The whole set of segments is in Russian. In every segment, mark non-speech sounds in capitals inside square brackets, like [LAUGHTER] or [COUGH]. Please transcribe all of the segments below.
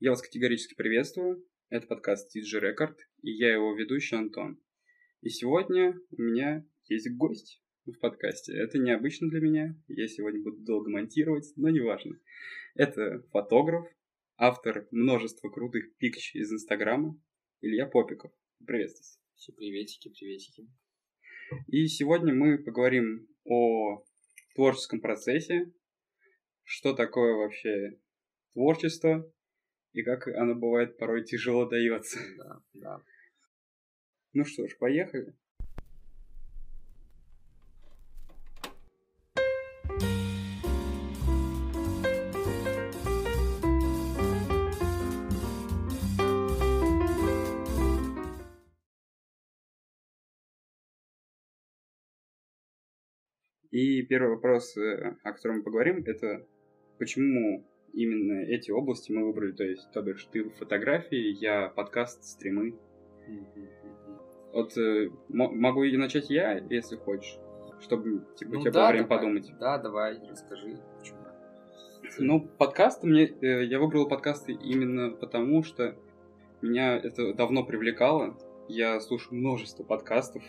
Я вас категорически приветствую. Это подкаст TG Record, и я его ведущий Антон. И сегодня у меня есть гость в подкасте. Это необычно для меня. Я сегодня буду долго монтировать, но неважно. Это фотограф, автор множества крутых пикч из Инстаграма, Илья Попиков. Приветствую. Все приветики, приветики. И сегодня мы поговорим о творческом процессе, что такое вообще творчество и как оно бывает порой тяжело дается. Да, да. Ну что ж, поехали. И первый вопрос, э, о котором мы поговорим, это почему именно эти области мы выбрали. То есть, то бишь, ты фотографии, я подкаст, стримы. Вот э, могу и начать я, если хочешь, чтобы типа, ну, у тебя да, было время давай. подумать. Да, давай, расскажи, почему. Ну, подкасты мне, э, я выбрал подкасты именно потому, что меня это давно привлекало. Я слушаю множество подкастов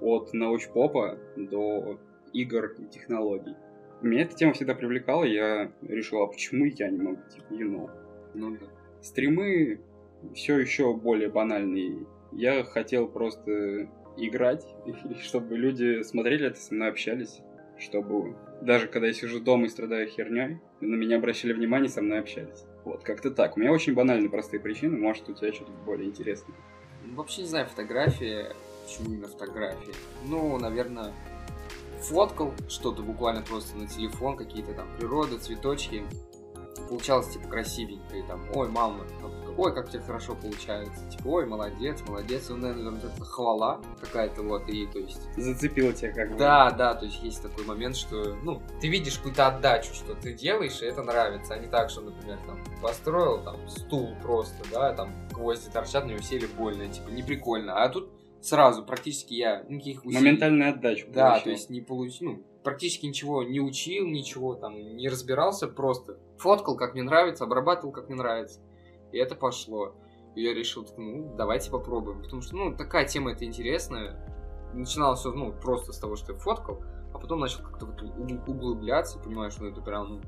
от научпопа до игр и технологий. Меня эта тема всегда привлекала, я решил, а почему я не могу, типа, you know. Ну да. Стримы все еще более банальные. Я хотел просто играть, [LAUGHS] чтобы люди смотрели это, со мной общались, чтобы даже когда я сижу дома и страдаю херней, на меня обращали внимание, со мной общались. Вот, как-то так. У меня очень банальные простые причины, может, у тебя что-то более интересное. Вообще не знаю, фотографии, почему именно фотографии. Ну, наверное, фоткал что-то буквально просто на телефон, какие-то там природы, цветочки. Получалось, типа, красивенько. И там, ой, мама, ой, как тебе хорошо получается. Типа, ой, молодец, молодец. Ну, наверное, вот это хвала какая-то вот. И, то есть... Зацепила тебя как бы. Да, да, то есть есть такой момент, что, ну, ты видишь какую-то отдачу, что ты делаешь, и это нравится. А не так, что, например, там, построил там стул просто, да, там гвозди торчат, на него сели больно, типа, не прикольно. А тут сразу практически я никаких усилий... Моментальная отдача. Да, получил. то есть не получил, ну, практически ничего не учил, ничего там не разбирался, просто фоткал, как мне нравится, обрабатывал, как мне нравится. И это пошло. И я решил, ну, давайте попробуем. Потому что, ну, такая тема это интересная. Начиналось все, ну, просто с того, что я фоткал, а потом начал как-то вот углубляться, понимаешь, что ну, это прям, ну,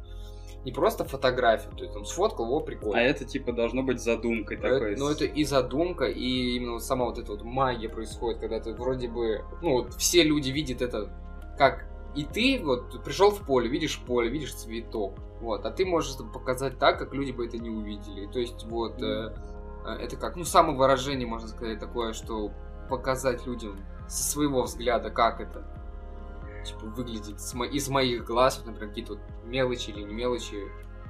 не просто фотографию, то есть там сфоткал, его прикольно. А это типа должно быть задумкой такой. Ну это и задумка, и именно сама вот эта вот магия происходит, когда ты вроде бы, ну вот все люди видят это как и ты вот пришел в поле, видишь поле, видишь цветок, вот, а ты можешь это показать так, как люди бы это не увидели. То есть вот mm. э, это как, ну самовыражение, можно сказать, такое, что показать людям со своего взгляда, как это типа, выглядит из моих глаз, например, какие-то вот мелочи или не мелочи.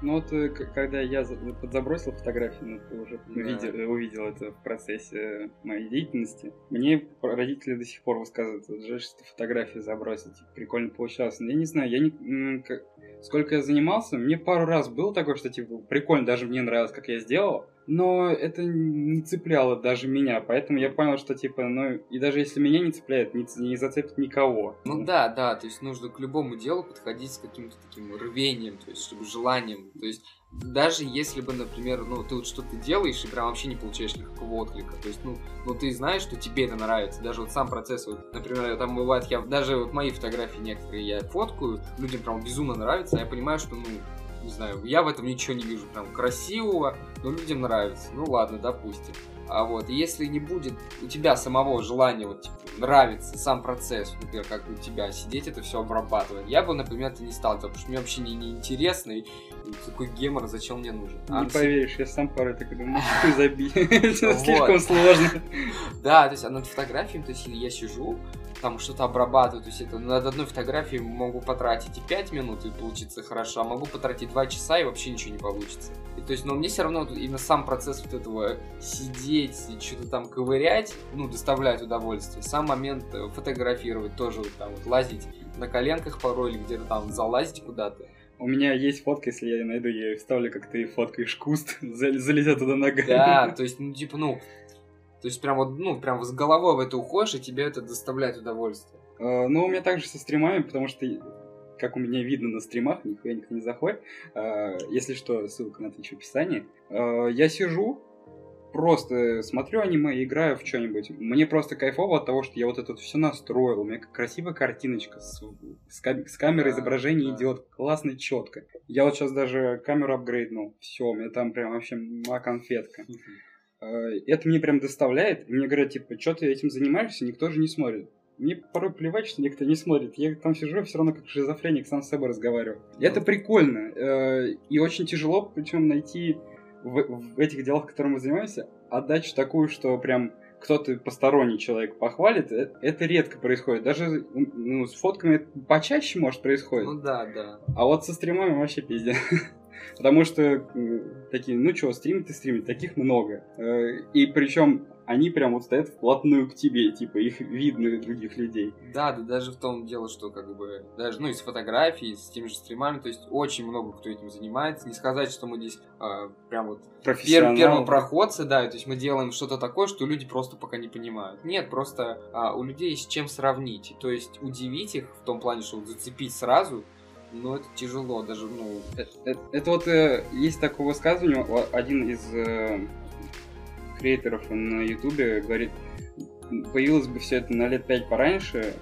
Ну вот, э, когда я подзабросил фотографии, ну, ты уже да. увидел, увидел это в процессе моей деятельности, мне родители до сих пор высказывают, жаль, что фотографии забросить, типа, прикольно получалось. Но я не знаю, я не... Сколько я занимался, мне пару раз было такое, что, типа, прикольно, даже мне нравилось, как я сделал, но это не цепляло даже меня, поэтому я понял, что типа, ну и даже если меня не цепляет, не, не зацепит никого. Ну да, да, то есть нужно к любому делу подходить с каким-то таким рвением, то есть чтобы желанием, то есть даже если бы, например, ну, ты вот что-то делаешь и прям вообще не получаешь никакого отклика, то есть, ну, ну, ты знаешь, что тебе это нравится, даже вот сам процесс, вот, например, там бывает, я, даже вот мои фотографии некоторые я фоткаю, людям прям безумно нравится, а я понимаю, что, ну, не знаю, я в этом ничего не вижу прям красивого, но людям нравится. Ну ладно, допустим. А вот если не будет у тебя самого желания вот типа, нравится сам процесс, например, как у тебя сидеть это все обрабатывать, я бы, например, это не стал, потому что мне вообще не, не интересно и, и такой гемор зачем мне нужен. Не а поверишь, я сам порой так думаю, ты [LAUGHS] это слишком сложно. Да, то есть а над фотографией, то есть я сижу, там что-то обрабатываю, то есть это над одной фотографией могу потратить и 5 минут и получится хорошо, а могу потратить 2 часа и вообще ничего не получится. И, то есть, но мне все равно именно сам процесс вот этого сидеть и что-то там ковырять, ну, доставляет удовольствие. Сам момент э, фотографировать тоже вот там вот лазить на коленках порой или где-то там залазить куда-то. У меня есть фотка, если я ее найду, я ее вставлю, как ты фоткаешь куст, [LAUGHS] залезя туда ногами. Да, [LAUGHS] то есть, ну, типа, ну, то есть прям вот, ну, прям с головой в это уходишь, и тебе это доставляет удовольствие. Uh, ну, у меня также со стримами, потому что как у меня видно на стримах, нихуя никто не заходит. Э, если что, ссылка на Twitch в описании. Э, я сижу, просто смотрю аниме, играю в что-нибудь. Мне просто кайфово от того, что я вот это все настроил. У меня красивая картиночка с, с, кам- с камерой да. идет классно, четко. Я вот сейчас даже камеру апгрейднул. Все, у меня там прям вообще ма конфетка. Э, Это мне прям доставляет. Мне говорят, типа, что ты этим занимаешься, никто же не смотрит. Мне порой плевать, что никто не смотрит. Я там сижу, все равно как шизофреник сам с собой разговариваю. Это прикольно. э, И очень тяжело, причем найти в, в этих делах, которыми мы занимаемся, отдачу такую, что прям кто-то посторонний человек похвалит, э, это редко происходит. Даже ну, с фотками это почаще может происходить. Ну да, да. А вот со стримами вообще пиздец. [LAUGHS] Потому что такие, ну что, стримить и стримить, таких много. Э, И причем они прям вот стоят вплотную к тебе, типа их видно других людей. Да, да, даже в том дело, что как бы даже, ну, и с фотографией, с теми же стримами, то есть очень много кто этим занимается. Не сказать, что мы здесь а, прям вот пер- первопроходцы, да, то есть мы делаем что-то такое, что люди просто пока не понимают. Нет, просто а, у людей есть с чем сравнить. То есть удивить их в том плане, что вот зацепить сразу, ну, это тяжело, даже, ну, Это, это- это вот э, есть такое высказывание, один из э, креаторов на Ютубе говорит, появилось бы все это на лет пять пораньше,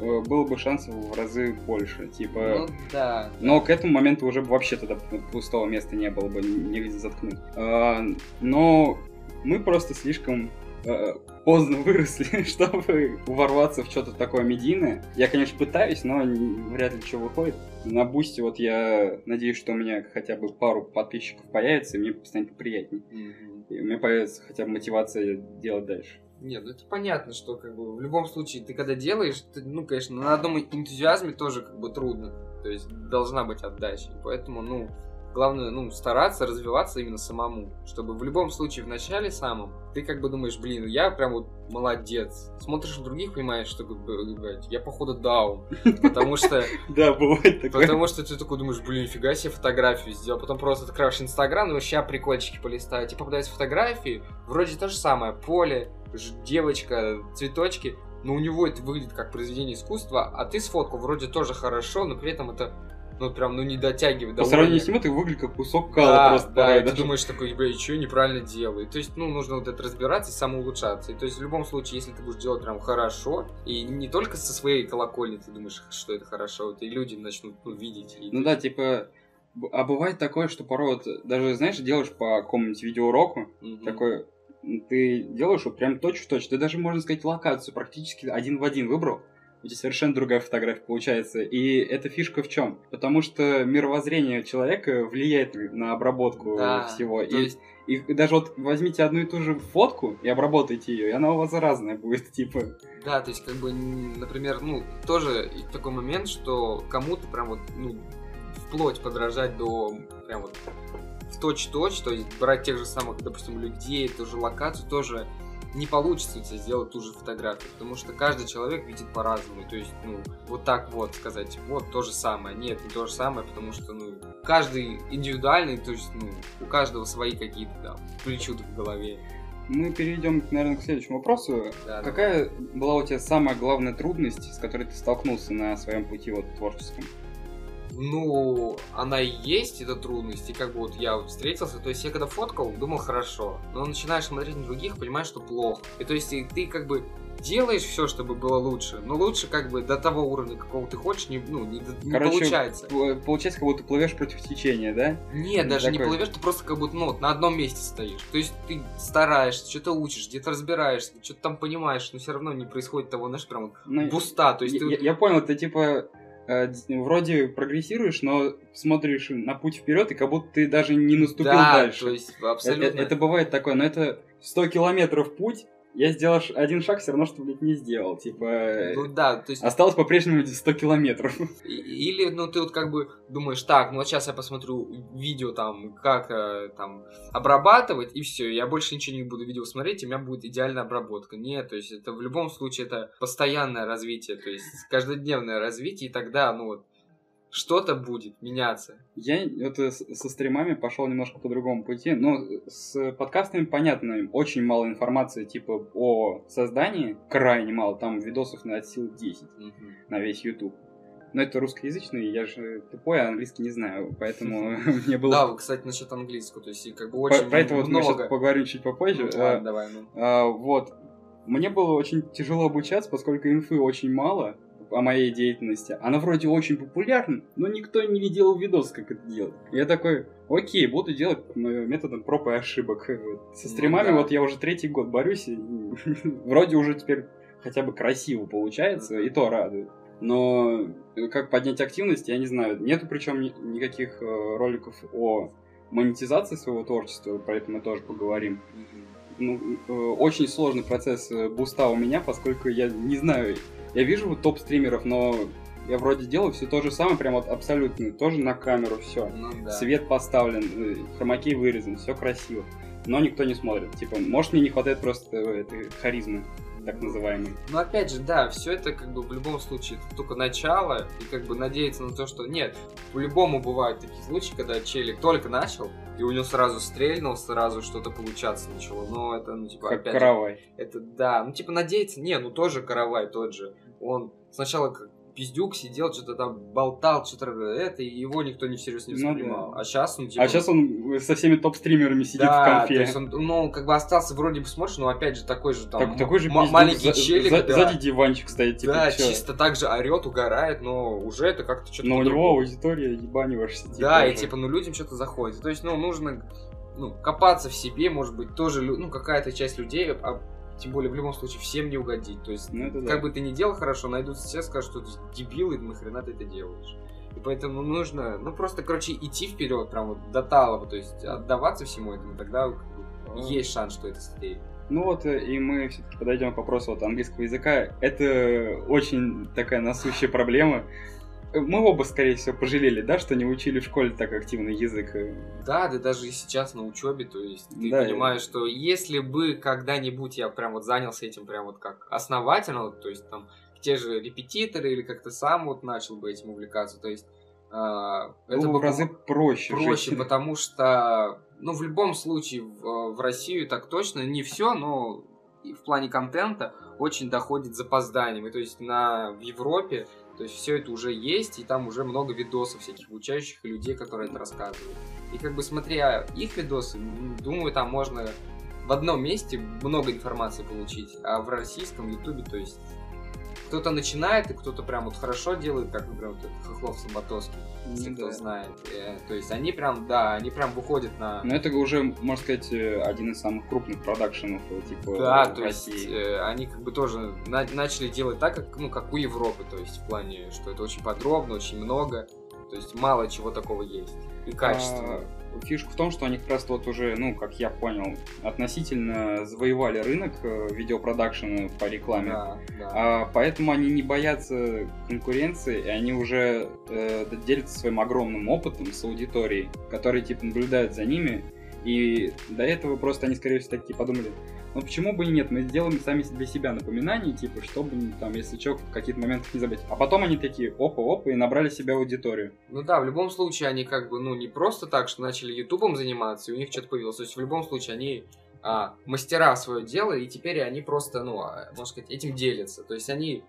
э, было бы шансов в разы больше. Типа, ну, да. Но к этому моменту уже бы вообще тогда пустого места не было бы, негде заткнуть. А, Но мы просто слишком э, поздно выросли, [LAUGHS] чтобы ворваться в что-то такое медийное. Я, конечно, пытаюсь, но вряд ли что выходит. На Бусти вот я надеюсь, что у меня хотя бы пару подписчиков появится, и мне станет приятнее. Мгм. И у меня появится хотя бы мотивация делать дальше. Нет, ну это понятно, что как бы в любом случае ты когда делаешь, ты, ну, конечно, на одном энтузиазме тоже как бы трудно. То есть должна быть отдача. Поэтому, ну, главное, ну, стараться развиваться именно самому. Чтобы в любом случае в начале самом ты как бы думаешь, блин, я прям вот молодец. Смотришь на других, понимаешь, что блядь, я походу даун. Потому что [LAUGHS] Да, бывает такое. Потому что ты такой думаешь, блин, фига себе фотографию сделал. Потом просто открываешь Инстаграм, и вообще прикольчики полистать. И попадаются фотографии, вроде то же самое. Поле, девочка, цветочки. Но у него это выглядит как произведение искусства, а ты сфоткал вроде тоже хорошо, но при этом это, ну, прям, ну, не дотягивает до По сравнению с ним ты выглядишь как кусок кала Да, просто. да, и ты думаешь такой, бля, что неправильно делаю. То есть, ну, нужно вот это разбираться и самоулучшаться. И то есть, в любом случае, если ты будешь делать прям хорошо, и не только со своей колокольни ты думаешь, что это хорошо, это и люди начнут ну, видеть. И, Ну да, типа... А бывает такое, что порой вот даже, знаешь, делаешь по какому-нибудь видеоуроку, Мгм. такой, ты делаешь вот прям точь-в-точь, ты даже, можно сказать, локацию практически один в один выбрал, у тебя совершенно другая фотография получается. И эта фишка в чем? Потому что мировоззрение человека влияет на обработку Да, всего. и, есть, и даже вот возьмите одну и ту же фотку и обработайте ее, и она у вас разная будет, [LAUGHS] типа. да, то есть, как бы, например, ну, тоже такой момент, что кому-то прям вот, ну, вплоть подражать до прям вот в точь-точь, то есть брать тех же самых, допустим, людей, ту же локацию, тоже не получится у тебя сделать ту же фотографию, потому что каждый человек видит по-разному. То есть, ну, вот так вот сказать, вот то же самое. Нет, не то же самое, потому что, ну, каждый индивидуальный, то есть, ну, у каждого свои какие-то там причуды в голове. Мы перейдем, наверное, к следующему вопросу. Да, Какая была у тебя самая главная трудность, с которой ты столкнулся на своем пути вот творческом? Ну, она и есть, эта трудность, и как бы вот я встретился, то есть я когда фоткал, думал хорошо, но начинаешь смотреть на других, понимаешь, что плохо. И то есть и ты как бы делаешь все, чтобы было лучше, но лучше как бы до того уровня, какого ты хочешь, не, ну, не, не Короче, получается. Получается, как будто плывешь против течения, да? Нет, даже не такой. плывешь, ты просто как будто ну, вот на одном месте стоишь. То есть ты стараешься, что-то учишь, где-то разбираешься, что-то там понимаешь, но все равно не происходит того, знаешь, прям вот Ну, буста. То есть я, ты я- я понял, ты типа вроде прогрессируешь, но смотришь на путь вперед, и как будто ты даже не наступил да, дальше. то есть Э- абсолютно. э- Это, бывает такое, но это 100 километров путь, я сделал один шаг, все равно, что, блядь, не сделал. Типа, э, Ну да, то есть осталось по-прежнему эти 100 километров. [LAUGHS] Или, ну, ты вот как бы думаешь, так, ну вот сейчас я посмотрю видео там, как э, там обрабатывать, и все, я больше ничего не буду видео смотреть, и у меня будет идеальная обработка. Нет, то есть это в любом случае это постоянное развитие, то есть каждодневное развитие, и тогда, ну вот, что-то будет меняться. Я э, с- со стримами пошел немножко по другому пути. Ну, с подкастами понятно, очень мало информации, типа, о создании, крайне мало, там видосов на от сил 10 на весь YouTube. Но это русскоязычный, я же тупой, а английский не знаю, поэтому [LAUGHS] [LAUGHS] мне было... Да, кстати, насчет английского, то есть как бы очень Про это вот мы сейчас поговорим чуть попозже. Ну, ладно, давай, ну. А, Вот. Мне было очень тяжело обучаться, поскольку инфы очень мало о моей деятельности. Она вроде очень популярна, но никто не видел видос, как это делать. Я такой, окей, буду делать э, методом проб и ошибок. Со Ну стримами да. вот я уже третий год борюсь, и [LAUGHS] вроде уже теперь хотя бы красиво получается, и то радует. Но э, как поднять активность, я не знаю. Нету причем ни- никаких э, роликов о монетизации своего творчества, про это мы тоже поговорим. Ну, э, очень сложный процесс э, буста у меня, поскольку я не знаю, я вижу топ-стримеров, но я вроде делаю все то же самое, прям вот абсолютно, тоже на камеру, все. Ну да. Свет поставлен, э, хромакей вырезан, все красиво. Но никто не смотрит. Типа, может, мне не хватает просто этой харизмы, так называемой. Ну, опять же, да, все это как бы в любом случае это только начало, и как бы надеяться на то, что нет, по-любому бывают такие случаи, когда челик только начал, и у него сразу стрельнул, сразу что-то получаться начало, но это, ну, типа, Как опять каравай. это да, ну, типа, надеяться, не, ну, тоже каравай тот же, он сначала как пиздюк сидел, что-то там болтал, что-то это, и его никто не всерьез не Ну да. воспринимал, а сейчас он, типа... А сейчас он со всеми топ-стримерами сидит да, в то конфе. есть он, ну, как бы остался вроде бы смотришь, но опять же такой же там Так- такой же пиздюк, маленький за- челик, за- да. Сзади диванчик стоит, типа, да, чё? чисто так же орет, угорает, но уже это как-то что-то Но у него аудитория ебаниваешься. Типа, Да, и уже. типа, ну людям что-то заходит. То есть, ну, нужно ну, копаться в себе, может быть, тоже, ну, какая-то часть людей, а тем более в любом случае всем не угодить. То есть, Ну, это да. как бы ты ни делал хорошо, найдутся все, скажут, что ты дебил, и нахрена ты это делаешь. И поэтому нужно, ну, просто, короче, идти вперед, прям вот до талого, то есть отдаваться всему этому, тогда как бы, А. есть шанс, что это стоит. Ну вот, э, и мы все-таки подойдем к вопросу вот английского языка. Это очень такая насущая проблема. Э, Мы оба, скорее всего, пожалели, да, что не учили в школе так активно язык. э. Да, да даже и сейчас на учебе, то есть ты Да, понимаешь, что если бы когда-нибудь я прям вот занялся этим прям вот как основательно, то есть там те же репетиторы или как-то сам вот начал бы этим увлекаться, то есть а, это Было бы в разы проще. проще, жить. потому что, ну, в любом случае в, в Россию так точно не все, но и в плане контента очень доходит с запозданием. И то есть на, в Европе, то есть все это уже есть, и там уже много видосов всяких обучающих людей, которые это рассказывают. И как бы смотря их видосы, думаю, там можно в одном месте много информации получить, а в российском ютубе, то есть кто-то начинает, и кто-то прям вот хорошо делает, как, например, вот этот Хохлов Самбатовский, если Ну кто да. знает. Э, то есть они прям, да, они прям выходят на... Но это уже, можно сказать, э, один из самых крупных продакшенов, э, типа, Да, то есть России. э, они как бы тоже на- начали делать так, как, ну, как у Европы, то есть в плане, что это очень подробно, очень много, то есть мало чего такого есть. И качественно. А, Фишка в том, что они как раз вот уже, ну, как я понял, относительно завоевали рынок э, видеопродакшена по рекламе. да, да. А, поэтому они не боятся конкуренции, и они уже э, делятся своим огромным опытом с аудиторией, которые типа наблюдают за ними. И до этого просто они, скорее всего, такие подумали, ну почему бы и нет, мы сделаем сами для себя напоминания, типа, чтобы ну, там, если что, в каких-то моментах не забыть. А потом они такие, опа-опа, и набрали себе аудиторию. Ну да, в любом случае они как бы, ну, не просто так, что начали ютубом заниматься, и у них что-то появилось. То есть в любом случае они а, мастера свое дело, и теперь они просто, ну, а, можно сказать, этим делятся. То есть они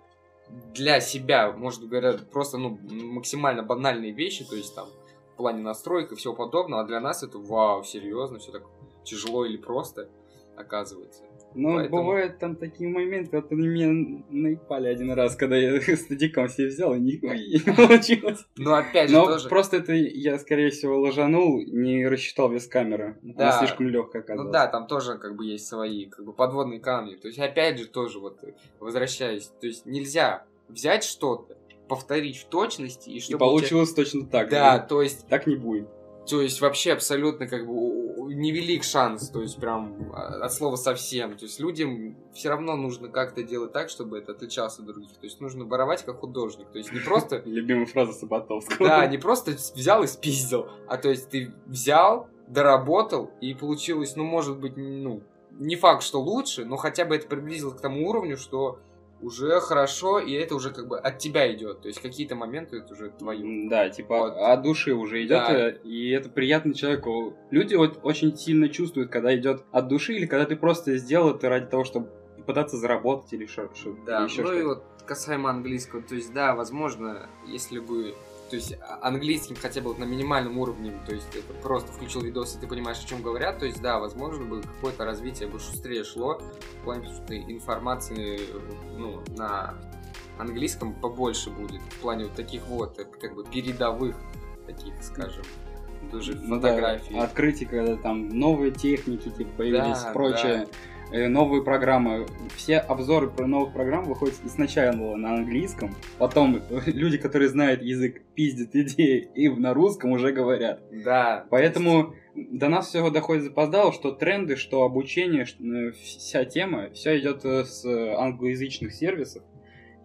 для себя, может говоря, просто, ну, максимально банальные вещи, то есть там в плане настроек и всего подобного, а для нас это вау, серьезно, все так тяжело или просто оказывается. Но Поэтому- бывают там такие моменты, вот они меня наипали один раз, когда я [LAUGHS] стадиком себе взял, и не, не [LAUGHS] получилось. Но опять же Но тоже... просто это я, скорее всего, ложанул, не рассчитал вес камеры. Да. Она слишком легкая оказалась. Ну да, там тоже как бы есть свои как бы подводные камни. То есть опять же тоже вот э, возвращаясь, то есть нельзя взять что-то, повторить в точности и И чтобы тебя- получилось точно так. Да, то есть, Так не будет. То есть вообще абсолютно как бы невелик шанс, то есть прям а, от слова совсем. То есть людям все равно нужно как-то делать так, чтобы это отличалось от других. То есть нужно воровать как художник. То есть не просто [LAUGHS] Любимая фраза Саботовского. да, не просто взял и спиздил, а то есть ты взял, доработал, и получилось, ну, может быть, ну, не факт, что лучше, но хотя бы это приблизилось к тому уровню, что уже хорошо, и это уже как бы от тебя идет. То есть какие-то моменты это уже твое. М, Да, типа Вот. от души уже идет, Да. э, и это приятно человеку. Люди вот очень сильно чувствуют, когда идет от души, или когда ты просто сделал это ради того, чтобы пытаться заработать или что-то. Да, еще ну что-то. и вот касаемо английского, то есть, да, возможно, если бы то есть а- английским хотя бы вот на минимальном уровне, то есть это просто включил видос, и ты понимаешь, о чем говорят, то есть да, возможно бы какое-то развитие бы шустрее шло в плане что информации ну, на английском побольше будет, в плане вот таких вот, э, как бы передовых таких, скажем, тоже Ну да, фотографий. открытие, когда там новые техники типа появились, Да, прочее. э, Новые программы. Все обзоры про новых программ выходят изначально на английском. Потом [LAUGHS] люди, которые знают язык, пиздят идеи и на русском уже говорят. Да. Поэтому до нас все доходит запоздало, что тренды, что обучение, э, вся тема, все идет э, с э, англоязычных сервисов.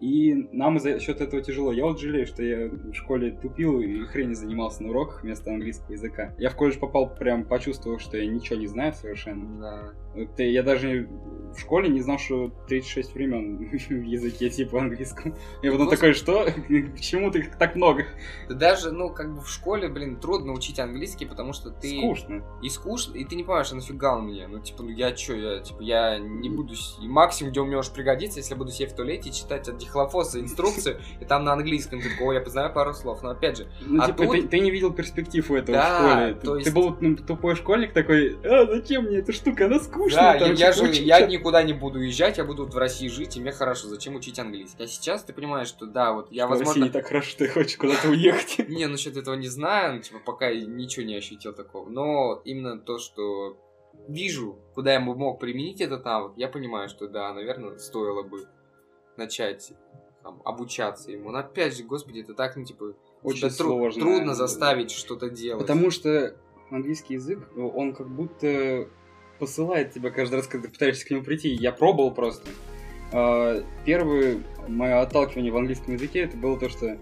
И нам за счет этого тяжело. Я вот жалею, что я в школе тупил и хрень занимался на уроках вместо английского языка. Я в колледж попал, прям почувствовал, что я ничего не знаю совершенно. Да. Это я даже в школе не знал, что 36 времен [LAUGHS] в языке типа английском. Я потом Господи. такой, что? [LAUGHS] Почему ты их так много? Да даже, ну, как бы в школе, блин, трудно учить английский, потому что ты... Скучно. И скучно, и ты не понимаешь, а нафига он мне? Ну, типа, ну я чё, я, типа, я не буду... максимум, где он мне может пригодиться, если я буду сидеть в туалете и читать от дихлофоса инструкцию, и там на английском, ты такой, ой, я познаю пару слов. Но опять же, Ну, А типа, тут- ты, ты не видел перспектив у этого Да, в школе. Ты, то ты есть- был ну, тупой школьник такой, а, зачем мне эта штука, она скучная. да, я, там, я типа, же, я что-то». никуда не буду уезжать, я буду в России жить, и мне хорошо, зачем учить английский? А сейчас ты понимаешь, что да, вот я, В России возможно, не так хорошо, что ты хочешь куда-то уехать. [LAUGHS] Не, насчет этого не знаю, ну, типа, пока я ничего не ощутил такого. Но именно то, что вижу, куда я бы мог применить этот навык, я понимаю, что да, наверное, стоило бы начать там, обучаться ему. Но опять же, господи, это так, ну, типа, Очень тру- сложно. трудно заставить что-то делать. Потому что английский язык, он как будто посылает тебя каждый раз, когда ты пытаешься к нему прийти. Я пробовал просто. А, Первое мое отталкивание в английском языке это было то, что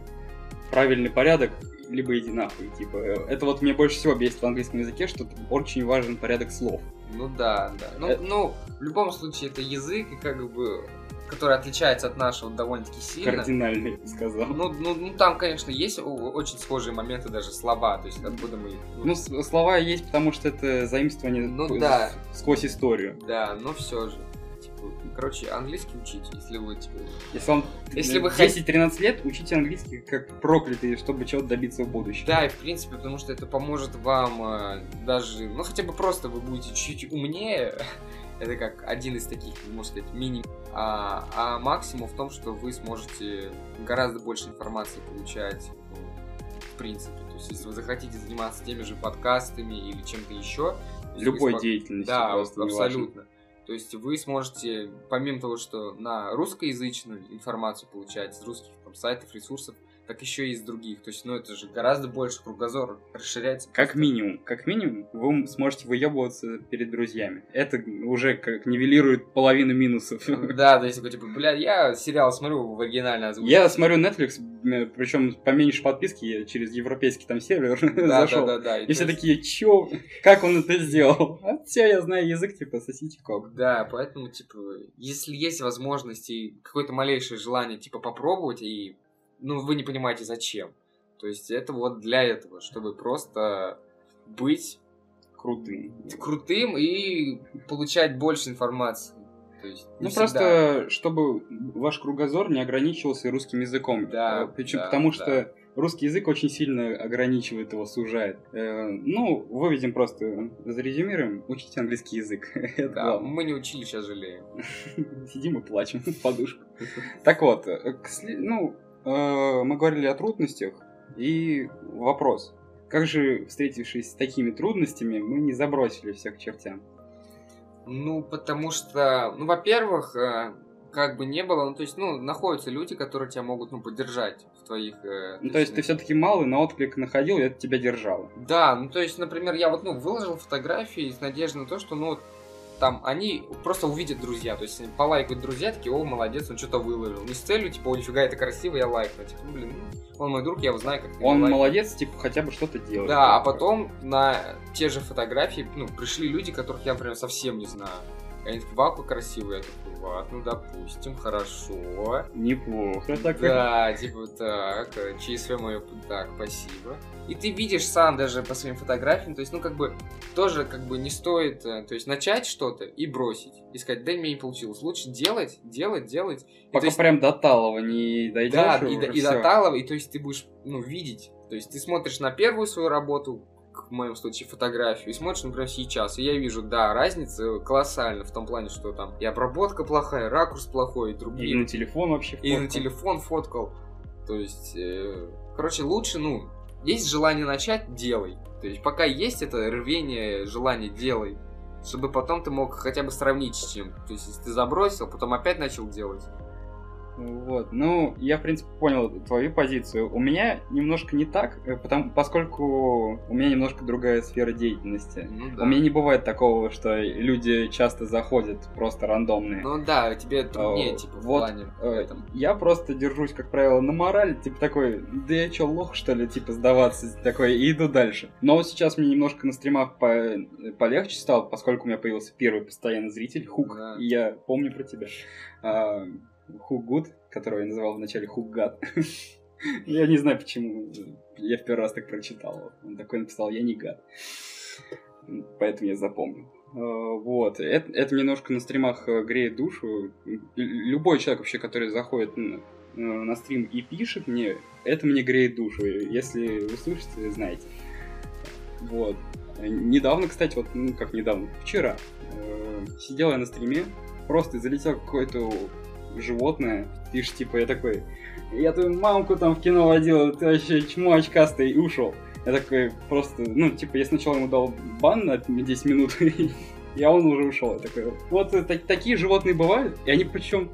правильный порядок, либо иди нахуй. Типа, это вот мне больше всего бесит в английском языке, что очень важен порядок слов. Ну да, да. Ну, Э- ну, в любом случае, это язык, и как бы, который отличается от нашего довольно-таки сильно. Кардинально, я бы сказал. Ну, ну, ну, там, конечно, есть очень схожие моменты, даже слова, то есть откуда мы... Ну, слова есть, потому что это заимствование Ну с- да. сквозь историю. Да, но все же. Типа, короче, английский учите, если вы, типа... Если вам Если вы 10-13 лет, учите английский как проклятый, чтобы чего-то добиться в будущем. Да, и в принципе, потому что это поможет вам э, даже... Ну, хотя бы просто вы будете чуть-чуть умнее. Это как один из таких, можно сказать, мини... А, а максимум в том, что вы сможете гораздо больше информации получать, в принципе. То есть, если вы захотите заниматься теми же подкастами или чем-то еще... Любой смо- деятельностью. Да, абсолютно. То есть вы сможете, помимо того, что на русскоязычную информацию получать с русских там, сайтов, ресурсов, так еще и из других. То есть, ну, это же гораздо больше кругозор расширяется. Как минимум, как минимум, вы сможете выебываться перед друзьями. Это уже как нивелирует половину минусов. Да, то есть типа, бля, я сериал смотрю в оригинальной озвучке. Я смотрю Netflix, причем поменьше подписки, я через европейский там сервер [LAUGHS] да, зашел. да, да, да. И все то есть- такие, чё? Как он это сделал? А все, я знаю язык, типа, сосите кок. Да, поэтому, типа, если есть возможность и какое-то малейшее желание, типа, попробовать, и, ну, вы не понимаете, зачем. То есть это вот для этого, чтобы просто быть Крутым. крутым и получать больше информации. То есть, Ну, всегда. просто, чтобы ваш кругозор не ограничивался русским языком. Да, Причем да, потому, да. что русский язык очень сильно ограничивает его, сужает. Э, ну, выведем просто, зарезюмируем, учите английский язык. [LAUGHS] Да, мы не учили, сейчас жалеем. [LAUGHS] Сидим и плачем в подушку. Так вот, э, ну, э, мы говорили о трудностях, и вопрос. Как же, встретившись с такими трудностями, мы не забросили всех к чертям? Ну, потому что, ну, во-первых, э, как бы не было, ну, то есть, ну, находятся люди, которые тебя могут, ну, поддержать в твоих... э, Ну, то есть ты все-таки малый, но отклик находил, и это тебя держало. Да, ну, то есть, например, я вот, ну, выложил фотографии с надеждой на то, что, ну, там, они просто увидят друзья, то есть, полайкают друзья, такие, о, молодец, он что-то выложил. Не с целью, типа, о, нифига, это красиво, я лайкну. Типа, ну, блин, ну, он мой друг, я его знаю, как ты Он молодец, типа, хотя бы что-то делает. Да, а потом на те же фотографии, ну, пришли люди, которых я, например, совсем не знаю. Они такие, вау, как красиво. Я такой, ну, допустим, хорошо. Неплохо так. Да, типа так, ЧСВ мое, так, спасибо. И ты видишь сам даже по своим фотографиям, то есть, ну, как бы, тоже, как бы, не стоит, э, то есть, начать что-то и бросить. И сказать, да, мне не получилось. Лучше делать, делать, делать. И, Пока то есть, прям до Талова не дойдешь. да, и, и, и до Талова, и то есть ты будешь, ну, видеть. То есть ты смотришь на первую свою работу, в моем случае фотографию, и смотришь, например, сейчас. И я вижу, да, разница колоссальна в том плане, что там и обработка плохая, и ракурс плохой, и И другие. на телефон вообще И на фоткал. телефон фоткал. То есть, э, короче, лучше, ну, есть желание начать, делай. То есть, пока есть это рвение, желание, делай. Чтобы потом ты мог хотя бы сравнить с чем. То есть, если ты забросил, потом опять начал делать. Вот, ну, я, в принципе, понял твою позицию. У меня немножко не так, э, потому, поскольку у меня немножко другая сфера деятельности. Ну У меня не бывает такого, что люди часто заходят просто рандомные. Ну да, тебе труднее, Э, типа, в вот, плане Э, этом. Я просто держусь, как правило, на морали, типа такой, да я чё, лох, что ли, типа сдаваться, такой, и иду дальше. Но сейчас мне немножко на стримах по- полегче стало, поскольку у меня появился первый постоянный зритель, Хук, Да. и я помню про тебя. А, Хук Гуд, которого я называл вначале Хук Гад. [LAUGHS] Я не знаю почему, я в первый раз так прочитал. Он такой написал, я не гад. Поэтому я запомнил. Э, Вот. Это, это немножко на стримах э, греет душу. Любой человек вообще, который заходит на, э, на стрим и пишет мне, это мне греет душу. Если вы слышите, знаете. Вот. Недавно, кстати, вот, ну как недавно, вчера, сидел я на стриме, просто залетел какое-то животное, пишет, типа, я такой, я твою мамку там в кино водил, ты вообще чмо очкастый, и ушел. Я такой просто, ну, типа, я сначала ему дал бан на 10 минут, [LAUGHS] и он уже ушел. Я такой, вот э, так- такие животные бывают, и они причем,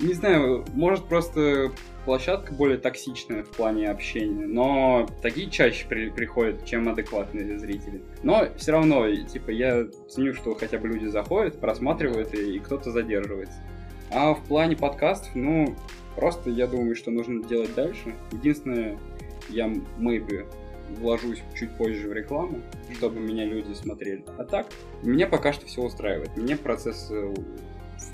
не знаю, может просто площадка более токсичная в плане общения, но такие чаще при- приходят, чем адекватные зрители. Но все равно, типа, я ценю, что хотя бы люди заходят, просматривают, и, и кто-то задерживается. А в плане подкастов, ну, просто я думаю, что нужно делать дальше. Единственное, я maybe вложусь чуть позже в рекламу, чтобы меня люди смотрели. А так, меня пока что все устраивает. Мне процесс э,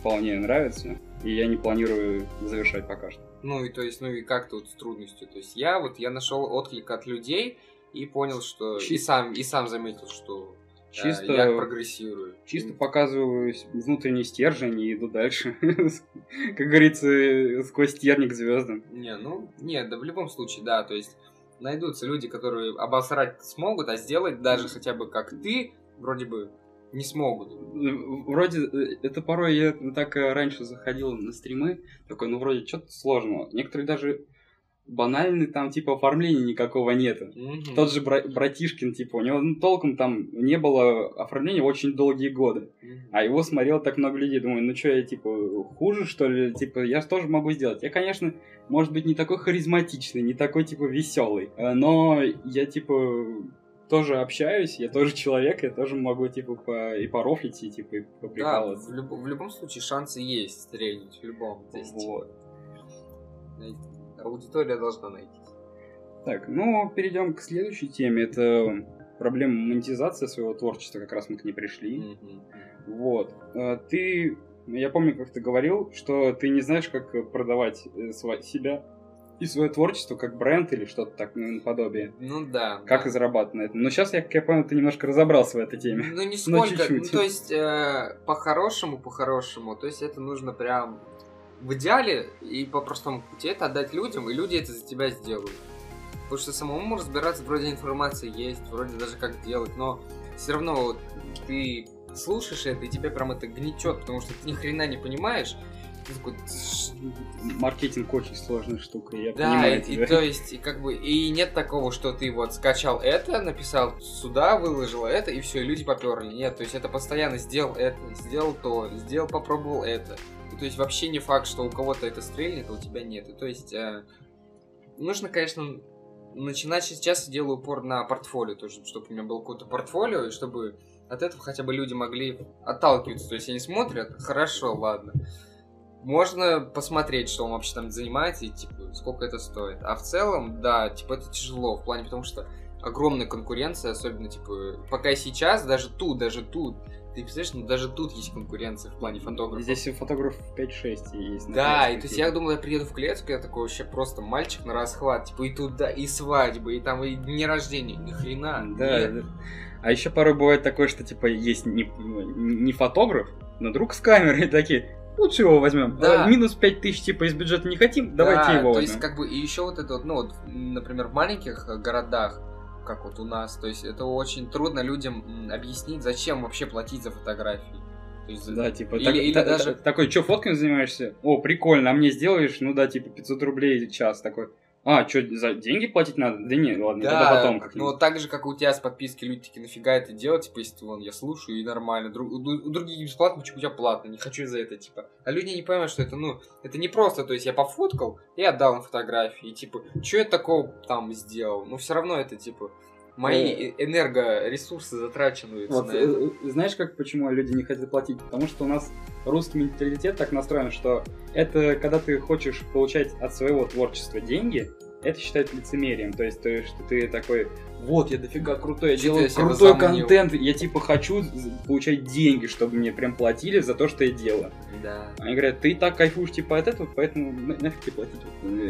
вполне нравится, и я не планирую завершать пока что. Ну и то есть, ну и как тут с трудностью? То есть я вот, я нашел отклик от людей и понял, что... И сам, и сам заметил, что Чисто, я прогрессирую. чисто показываю внутренний стержень и иду дальше. [LAUGHS] Как говорится, сквозь терник звездам. Не, ну, нет, да в любом случае, да, то есть найдутся люди, которые обосрать смогут, а сделать даже хотя бы как ты, вроде бы не смогут. Вроде, э, это порой я так э, раньше заходил на стримы, такой, ну вроде что-то сложного. Некоторые даже банальные там типа оформления никакого нету. Мгм. Тот же бра- братишкин, типа, у него ну, толком там не было оформления очень долгие годы. Мгм. А его смотрело так много людей. Думаю, ну что, я, типа, хуже, что ли? Типа, я же тоже могу сделать. Я, конечно, может быть, не такой харизматичный, не такой, типа, веселый. э, Но я, типа, тоже общаюсь, я тоже человек, я тоже могу, типа, по... и порофлить, и, типа, и Да, поприкалываться. в, любо- в любом случае шансы есть стрельнуть, в любом. То есть, Вот. Аудитория должна найти. Так, ну, перейдем к следующей теме. Это проблема монетизации своего творчества, как раз мы к ней пришли. Мгм. Вот. Э, Ты, я помню, как ты говорил, что ты не знаешь, как продавать э, себя и свое творчество как бренд или что-то так ну, наподобие. Ну да. Как да. зарабатывать на этом. Но сейчас, я, как я понял, ты немножко разобрался в этой теме. Ну, [LAUGHS] нисколько. Ну, чуть-чуть. то есть, э, по-хорошему, по-хорошему, то есть, это нужно прям в идеале и по простому пути это отдать людям, и люди это за тебя сделают. Потому что самому разбираться, вроде информации есть, вроде даже как делать, но все равно вот ты слушаешь это, и тебя прям это гнетет, потому что ты ни хрена не понимаешь. Ты такой, «Тш, Маркетинг очень сложная штука, я да, понимаю и, и то есть, и как бы, и нет такого, что ты вот скачал это, написал сюда, выложил это, и все, и люди поперли. Нет, то есть это постоянно сделал это, сделал то, сделал, попробовал это. И то есть вообще не факт, что у кого-то это стрельнет, а у тебя нет. И то есть э, нужно, конечно, начинать сейчас делаю упор на портфолио, тоже, чтобы у меня было какое-то портфолио, и чтобы от этого хотя бы люди могли отталкиваться. То есть они смотрят, хорошо, ладно. Можно посмотреть, что он вообще там занимается и типа сколько это стоит. А в целом, да, типа это тяжело в плане, потому что огромная конкуренция, особенно типа пока сейчас, даже тут, даже тут, Ты представляешь, ну даже тут есть конкуренция в плане фотографов. Здесь и фотограф 5-6 есть. Да, и то есть я думал, я приеду в клетку, я такой вообще просто мальчик на расхват, типа и туда, и свадьбы, и там и дни рождения, ни хрена. Да, нет. А еще порой бывает такое, что типа есть не, не фотограф, но друг с камерой такие, лучше его возьмем. Да. А, минус 5 тысяч типа из бюджета не хотим, давайте Да, его то возьмем. есть как бы и еще вот это вот, ну вот, например, в маленьких городах, как вот у нас, то есть это очень трудно людям объяснить, зачем вообще платить за фотографии. То есть, Да, типа, или, так- или та- даже... та- такой, что, фотками занимаешься? О, прикольно, а мне сделаешь? Ну да, типа, 500 рублей час. Такой, а, что, за деньги платить надо? Да не, ладно, Да, это потом ну как-нибудь. вот так же, как у тебя с подписки, люди такие, нафига это делать, типа, если вон, я слушаю и нормально, Друг- у, у других бесплатно, почему у тебя платно, не хочу за это, типа. А люди не понимают, что это, ну, это не просто, то есть я пофоткал и отдал им фотографии, и, типа, что я такого там сделал? Ну, все равно это, типа, мои э- энергоресурсы затрачиваются Вот, на э, это. э, знаешь, как почему люди не хотят платить? Потому что у нас русский менталитет так настроен, что это когда ты хочешь получать от своего творчества деньги, это считают лицемерием. То есть, то, что ты такой, вот, я дофига крутой, я делаю крутой возомнил?» контент, я типа хочу получать деньги, чтобы мне прям платили за то, что я делаю. Да. Они говорят, ты и так кайфуешь типа от этого, поэтому на- нафиг тебе платить.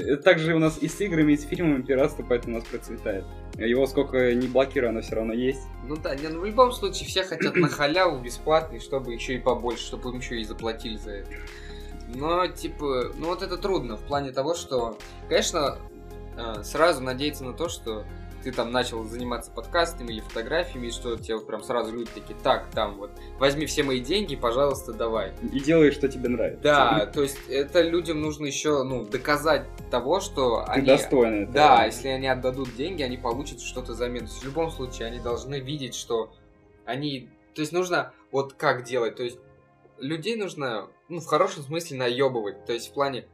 Это также у нас и с играми, и с фильмами пиратство, поэтому у нас процветает. Его сколько не блокировано, все равно есть. Ну да, не, ну в любом случае все хотят на халяву бесплатный, чтобы еще и побольше, чтобы им еще и заплатили за это. Но, типа, ну вот это трудно в плане того, что, конечно, сразу надеяться на то, что ты там начал заниматься подкастами или фотографиями, и что тебе вот прям сразу люди такие, так, там вот, возьми все мои деньги, пожалуйста, давай. И делай, что тебе нравится. Да, то есть это людям нужно еще, ну, доказать того, что Ты они... достойный этого. Да, если они отдадут деньги, они получат что-то взамен. То есть в любом случае они должны видеть, что они... То есть нужно вот как делать. То есть людей нужно, ну, в хорошем смысле наебывать. То есть в плане...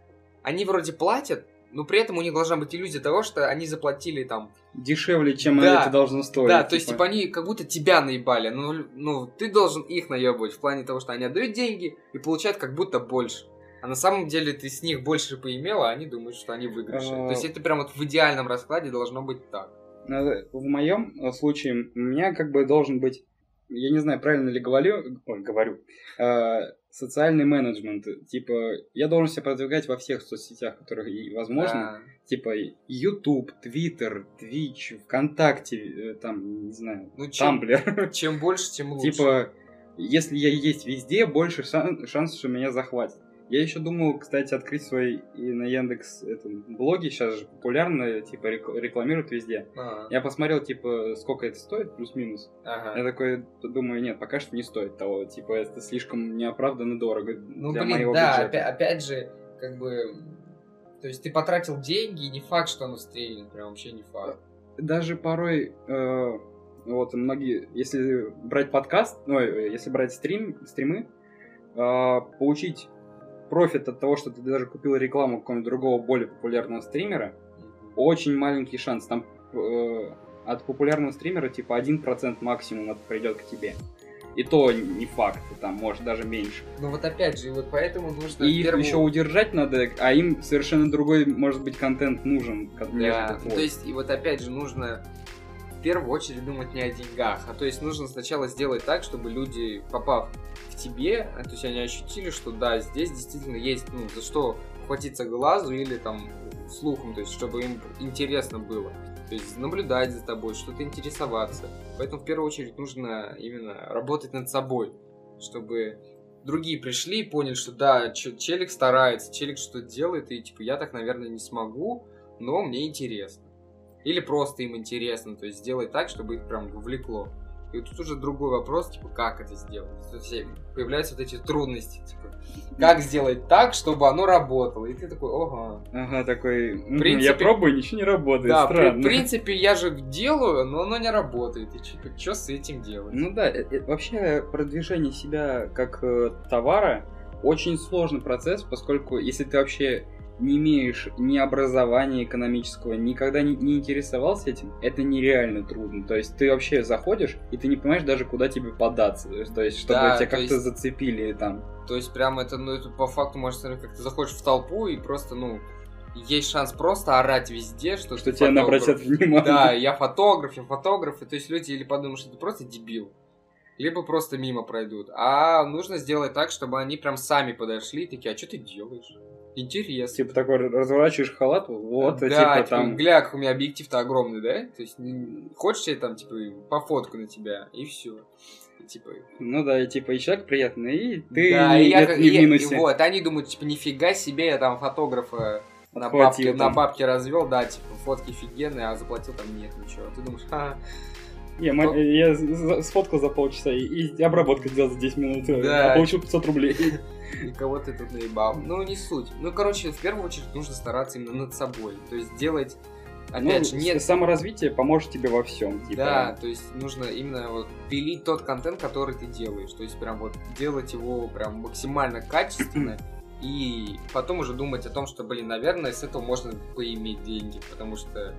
Они вроде платят, но при этом у них должна быть иллюзия того, что они заплатили там... Дешевле, чем Да. это должно стоить. да, то есть типа они как будто тебя наебали. Ну, ну, ты должен их наебывать в плане того, что они отдают деньги и получают как будто больше. А на самом деле ты с них больше поимел, а они думают, что они выигрыши. А. То есть это прям вот в идеальном раскладе должно быть так. Надо- В моем э, случае у меня как бы должен быть, я не знаю, правильно ли говорю, ой, говорю, э, социальный менеджмент. Типа, я должен себя продвигать во всех соцсетях, которые и возможно. Да. Типа, YouTube, Twitter, Twitch, ВКонтакте, э, там, не знаю, Ну, чем, Тамблер. [LAUGHS] чем больше, тем лучше. Типа, если я есть везде, больше шан- шансов, что меня захватят. Я еще думал, кстати, открыть свой и на Яндекс этом, блоге, сейчас же популярно, типа, рек- рекламируют везде. А, Я посмотрел, типа, сколько это стоит, плюс-минус. ага. Я такой думаю, нет, пока что не стоит того. Типа, это слишком неоправданно дорого Ну, для блин, моего да, бюджета. опя- опять же, как бы... То есть ты потратил деньги, и не факт, что оно стрельнет, прям вообще не факт. Даже порой, э, вот многие, если брать подкаст, ну, э, если брать стрим, стримы, э, получить профит от того, что ты даже купил рекламу какого-нибудь другого более популярного стримера, очень маленький шанс. Там э, от популярного стримера типа 1% максимум придет к тебе. И то не факт, там может даже меньше. Ну вот опять же, вот поэтому нужно И их первую- еще удержать надо, а им совершенно другой, может быть, контент нужен, как Да, нежели ну, твой. то есть, и вот опять же, нужно в первую очередь думать не о деньгах, а то есть нужно сначала сделать так, чтобы люди, попав к тебе, а, то есть они ощутили, что да, здесь действительно есть, ну, за что хватиться глазу или там слухом, то есть чтобы им интересно было. То есть наблюдать за тобой, что-то интересоваться. Поэтому в первую очередь нужно именно работать над собой, чтобы другие пришли и поняли, что да, челик старается, челик что-то делает, и типа я так, наверное, не смогу, но мне интересно. Или просто им интересно, то есть сделать так, чтобы их прям вовлекло. И вот тут уже другой вопрос, типа, как это сделать? Э, появляются вот эти трудности, типа, как сделать так, чтобы оно работало? И ты такой, ого. Ага, такой, «Мгм, принципе- я пробую, ничего не работает, Да, при- странно. в принципе, я же делаю, но оно не работает. И что с этим делать? Ну да, э, э, вообще продвижение себя как э, товара очень сложный процесс, поскольку если ты вообще не имеешь ни образования экономического, никогда не, не интересовался этим, это нереально трудно. То есть ты вообще заходишь, и ты не понимаешь даже, куда тебе податься. То есть, то есть чтобы Да, тебя то как-то есть- зацепили там. То есть прям это, ну, это по факту, можно как ты заходишь в толпу и просто, ну, есть шанс просто орать везде, что, Что ты тебя фотограф. обратят внимание. Да, я фотограф, я фотограф, и то есть люди или подумают, что ты просто дебил, либо просто мимо пройдут. А нужно сделать так, чтобы они прям сами подошли, такие, а что ты делаешь? Интересно. Типа такой разворачиваешь халат, вот, да, типа, типа, там... гля, как у меня объектив-то огромный, да? То есть, хочешь я там, типа, по фотку на тебя, и все. Типа, Ну да, и типа и человек приятный, и ты да, и я, не и- в минусе. и вот, они думают, типа, нифига себе, я там фотографа на Отхватил на там. бабки развел, да, типа, фотки офигенные, а заплатил там нет ничего. Ты думаешь, ха, Я, ма- я сфоткал за полчаса и, и обработку сделал за 10 минут, Да. а получил 500 рублей. [LAUGHS] и кого ты тут наебал. Ну, не суть. Ну, короче, в первую очередь нужно стараться именно над собой. То есть делать, опять же, Ну, нет с- Саморазвитие поможет тебе во всем. Типа. Да, то есть нужно именно вот пилить тот контент, который ты делаешь. То есть прям вот делать его прям максимально качественно. [CLEARS THROAT] И потом уже думать о том, что, блин, наверное, с этого можно поиметь деньги. Потому что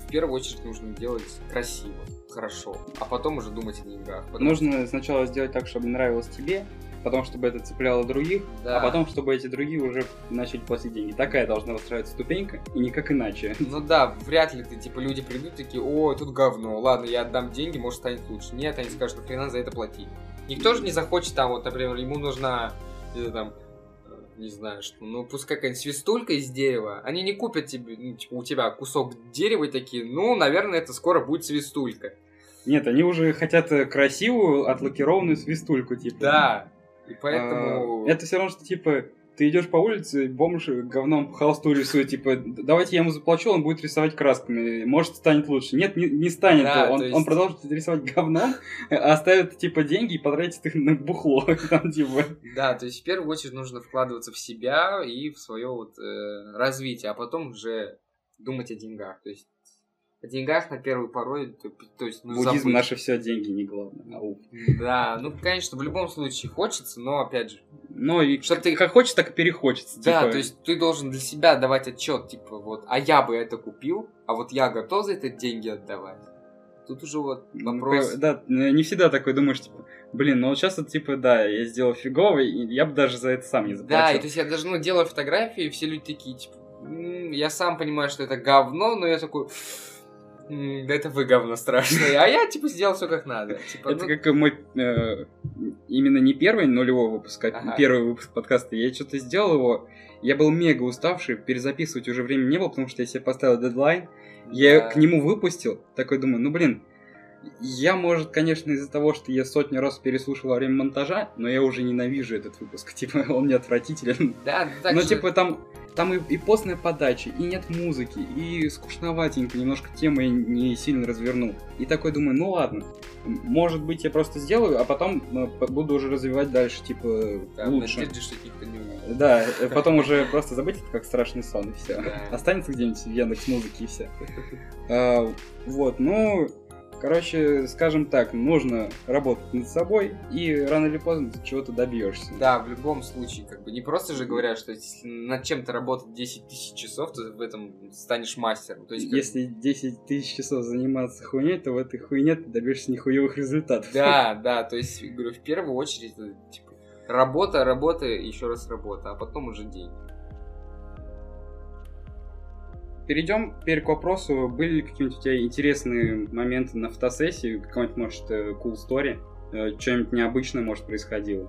в первую очередь нужно делать красиво, хорошо. А потом уже думать о деньгах. Нужно сначала сделать так, чтобы нравилось тебе, потом, чтобы это цепляло других, Да. а потом, чтобы эти другие уже начали платить деньги. Такая должна выстраиваться ступенька, и никак иначе. Ну да, вряд ли ты, типа, люди придут такие, ой, тут говно, ладно, я отдам деньги, может станет лучше. Нет, они скажут, нахрена за это платить. Никто же не захочет там, вот, например, ему нужна, э, там, э, не знаю, что, ну, пускай какая-нибудь свистулька из дерева, они не купят тебе, ну, типа, у тебя кусок дерева и такие, ну, наверное, это скоро будет свистулька. Нет, они уже хотят э, красивую, отлакированную свистульку, типа. Да, и поэтому... А, Это все равно, что, типа, ты идешь по улице, бомж говном по холсту рисует, типа, давайте я ему заплачу, он будет рисовать красками, может, станет лучше. Нет, не, не станет, Да, он, есть- он продолжит рисовать говном, а оставит, типа, деньги и потратит их на бухло, [LAUGHS] там, типа. Да, то есть в первую очередь нужно вкладываться в себя и в свое вот э, развитие, а потом уже думать о деньгах. То есть о деньгах на первый порой, то, то есть, ну, Буддизм забыть. наше все, деньги не главное. Ау. Да, ну, конечно, в любом случае хочется, но, опять же, Ну, и Что ты- как хочешь, так и перехочется. да, типа. то есть ты должен для себя давать отчет, типа, вот, а я бы это купил, а вот я готов за это деньги отдавать. Тут уже вот Ну, вопрос... по- Да, не всегда такой думаешь, типа, блин, ну вот сейчас вот, типа, да, я сделал фигово, и я бы даже за это сам не Да, заплатил. и то есть я даже, ну, делаю фотографии, и все люди такие, типа, «М, я сам понимаю, что это говно, но я такой, «М, да это вы говно страшное, а я, типа, сделал все как надо. Типа, Это ну, как и мой э, именно не первый нулевой выпуск, а Ага. первый выпуск подкаста. Я что-то сделал его, я был мега уставший, перезаписывать уже времени не было, потому что я себе поставил дедлайн. Я да. к нему выпустил, такой думаю, ну блин, я, может, конечно, из-за того, что я сотню раз переслушал во время монтажа, но я уже ненавижу этот выпуск. [LAUGHS] Типа, он мне отвратителен. Да, так ну, же- типа, там, там и, и постная подача, и нет музыки, и скучноватенько, немножко темы не сильно развернул. И такой думаю, ну ладно, может быть, я просто сделаю, а потом э, буду уже развивать дальше, типа, да, лучше. надежде, что никто не увидит. Да, э, потом уже просто забыть это как страшный сон, и все. Останется где-нибудь в Яндекс музыки и все. А, вот, ну, короче, скажем так, нужно работать над собой, и рано или поздно ты чего-то добьешься. Да, в любом случае, как бы не просто же говорят, что если над чем-то работать 10 тысяч часов, то в этом станешь мастером. То есть, как- Если 10 тысяч часов заниматься хуйней, то в этой хуйне ты добьешься нихуевых результатов. Да, [LAUGHS] да, то есть, говорю, в первую очередь, это, типа, работа, работа, еще раз работа, а потом уже деньги. Перейдем теперь к вопросу, были ли какие-нибудь у тебя интересные моменты на фотосессии, какой-нибудь, может, э, cool story, э, что-нибудь необычное, может, происходило?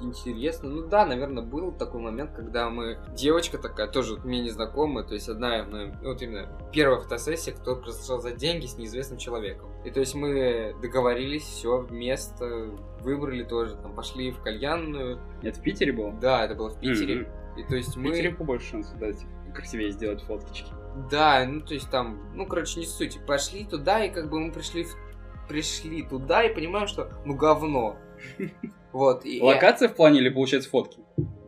Интересно. Ну да, наверное, был такой момент, когда мы... Девочка такая, тоже мне незнакомая, то есть одна, ну, вот именно первая фотосессия, кто произошел за деньги с неизвестным человеком. И то есть мы договорились, все, место выбрали тоже, там, пошли в кальянную. Это в Питере было? Да, это было в Питере. Мгм. И то есть В мы... Питере побольше шансов, да, типа, красивее сделать фоточки. Да, ну то есть там, ну короче, не суть. Пошли туда, и как бы мы пришли в- пришли туда и понимаем, что ну говно. [LAUGHS] Вот. И, Локация в плане или, получается, фотки?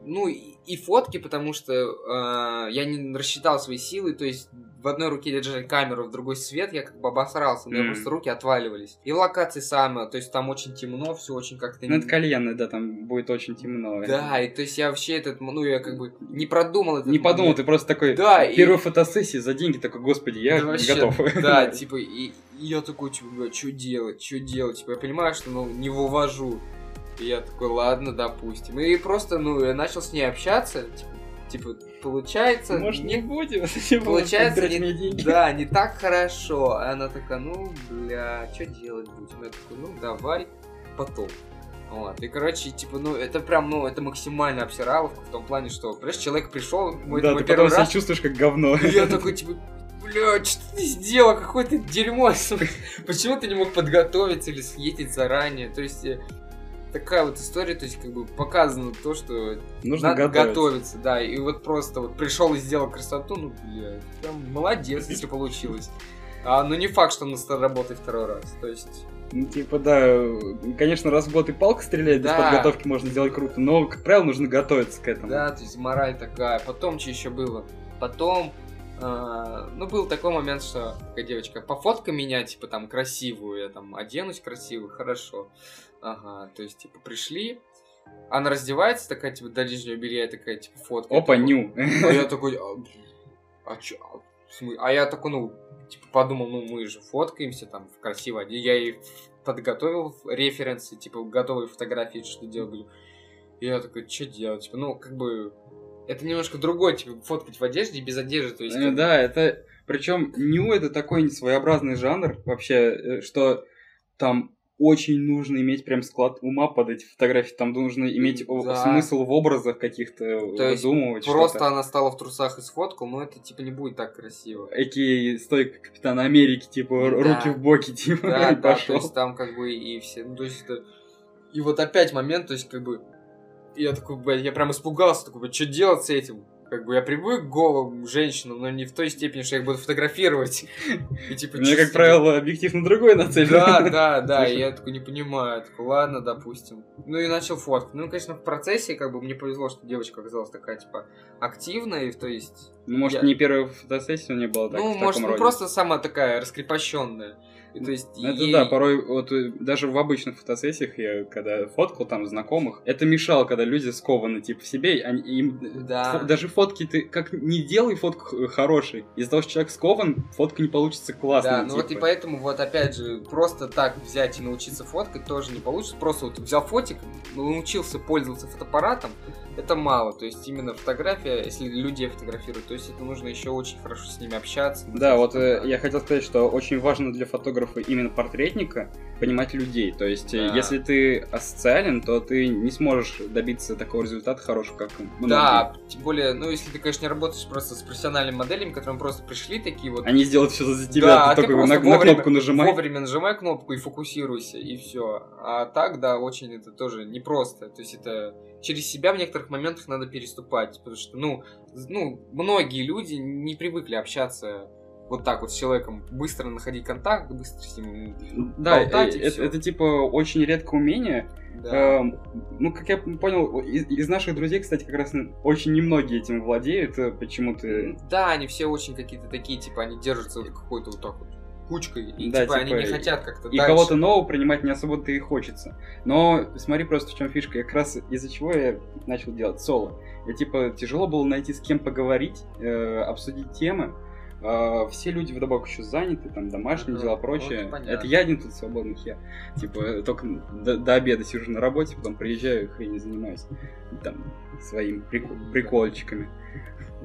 ну и, и фотки, потому что э, я не рассчитал свои силы, то есть в одной руке держали камеру, в другой свет, я как бы обосрался, у меня Мгм. просто руки отваливались. И локации самые, то есть там очень темно, все очень как-то... Ну, это кальянная, да, там будет очень темно. Да, и то есть я вообще этот, ну я как бы не продумал этот Не подумал, момент. ты просто такой, Да, и- первая фотосессия за деньги, такой, господи, я Да вообще, готов. Да, [LAUGHS] типа, и, и я такой, типа, что делать, что делать? Типа, я понимаю, что, ну, не вывожу. И я такой, ладно, допустим. И просто, ну, я начал с ней общаться, типа, типа, получается... Может, не будем? [LAUGHS] Получается, не, деньги. да, не так хорошо. А она такая, ну, бля, что делать будем? Я такой, ну, давай потом. Вот. И, короче, типа, ну, это прям, ну, это максимально обсираловка в том плане, что, понимаешь, человек пришел, мой, Да, мой ты потом себя раз, чувствуешь как говно. и я такой, типа, бля, что ты сделал, какое ты дерьмо, почему ты не мог подготовиться или съездить заранее, то есть, э, такая вот история, то есть, как бы, показано то, что Нужно надо готовиться. готовиться, да, и вот просто вот пришел и сделал красоту, ну, бля, прям молодец, если получилось. А, ну, не факт, что он работает второй раз, то есть... Ну, типа, да, конечно, раз в год и палка стреляет, без Да. подготовки можно сделать круто, но, как правило, нужно готовиться к этому. Да, то есть мораль такая. Потом что еще было? Потом, э, ну, был такой момент, что такая девочка, пофоткай меня, типа, там, красивую, я там оденусь красиво, хорошо. Ага, то есть, типа, пришли, она раздевается, такая, типа, до нижнего белья, такая, типа, фотка. Опа, ню. А я такой, а, а чё, а, а я такой, ну, типа, подумал, ну, мы же фоткаемся там в красиво. Я ей подготовил референсы, типа, готовые фотографии, что делаю. И я такой, что делать? Типа, ну, как бы, это немножко другое, типа, фоткать в одежде без одежды, то есть... Э, как Да, это... Причем ню это такой своеобразный жанр вообще, э, что там очень нужно иметь прям склад ума под эти фотографии. Там нужно иметь Да. смысл в образах каких-то, То выдумывать Просто она стала в трусах и сфоткал, но это, типа, не будет так красиво. Экий стойка Капитана Америки, типа, Да. руки в боки, [LAUGHS] типа, Да, и да, то пошел. есть там как бы и все, ну, то есть это... И вот опять момент, то есть как бы... Я такой, блядь, я прям испугался, такой, что делать с этим? Как бы я привык к голым женщинам, но не в той степени, что я их буду фотографировать. [LAUGHS] И типа... У меня, чё как правило, объектив на другой нацелен. Да, [LAUGHS] да, да, я такой не понимаю, такой, ладно, допустим. Ну и начал фоткать. Ну, конечно, в процессе, как бы, мне повезло, что девочка оказалась такая, типа, активная, и то есть... Ну, может, Я- не первая фотосессия у нее была так, ну, может, ну, просто самая такая раскрепощенная. И, то есть, Ну, Это ей- да, порой вот э, даже в обычных фотосессиях я когда фоткал там знакомых, это мешало, когда люди скованы типа в себе, они, им Да. фо- даже фотки ты как не делай фотку х- хорошей, из-за того, что человек скован, фотка не получится классной. Да, ну вот и типа. поэтому вот опять же просто так взять и научиться фоткать тоже не получится. Просто вот взял фотик, научился пользоваться фотоаппаратом, это мало. То есть именно фотография, если людей фотографируют, то есть это нужно еще очень хорошо с ними общаться. Да, вот э, я хотел сказать, что очень важно для фотографа именно портретника понимать людей. То есть, э, Да. если ты асоциален, то ты не сможешь добиться такого результата хорошего, как многие. Да, тем более, ну если ты, конечно, не работаешь просто с профессиональными моделями, которые просто пришли такие вот. Они сделают все за тебя, Да, а ты ты только на, на вовремя- кнопку нажимай. Вовремя нажимай кнопку и фокусируйся, и все. А так, да, очень это тоже непросто. То есть это через себя в некоторых моментах надо переступать. Потому что, ну, ну, многие люди не привыкли общаться вот так вот с человеком, быстро находить контакт, быстро с ним Да, болтать э, и это, это, типа очень редкое умение. Да. Эм, ну, как я понял, из, из наших друзей, кстати, как раз очень немногие этим владеют э, почему-то. Да, они все очень какие-то такие, типа, они держатся вот какой-то вот так вот кучкой, и Да, типа, они типа, не хотят как-то И дальше. кого-то нового принимать не особо-то и хочется. Но смотри просто в чем фишка. Я как раз из-за чего я начал делать соло. Я типа тяжело было найти с кем поговорить, э, обсудить темы. А, все люди вдобавок еще заняты, там домашние Ага, дела, прочее. Это я один тут свободный я. Типа только до, до обеда сижу на работе, потом приезжаю и хрень занимаюсь. Там своими прик- прикольчиками.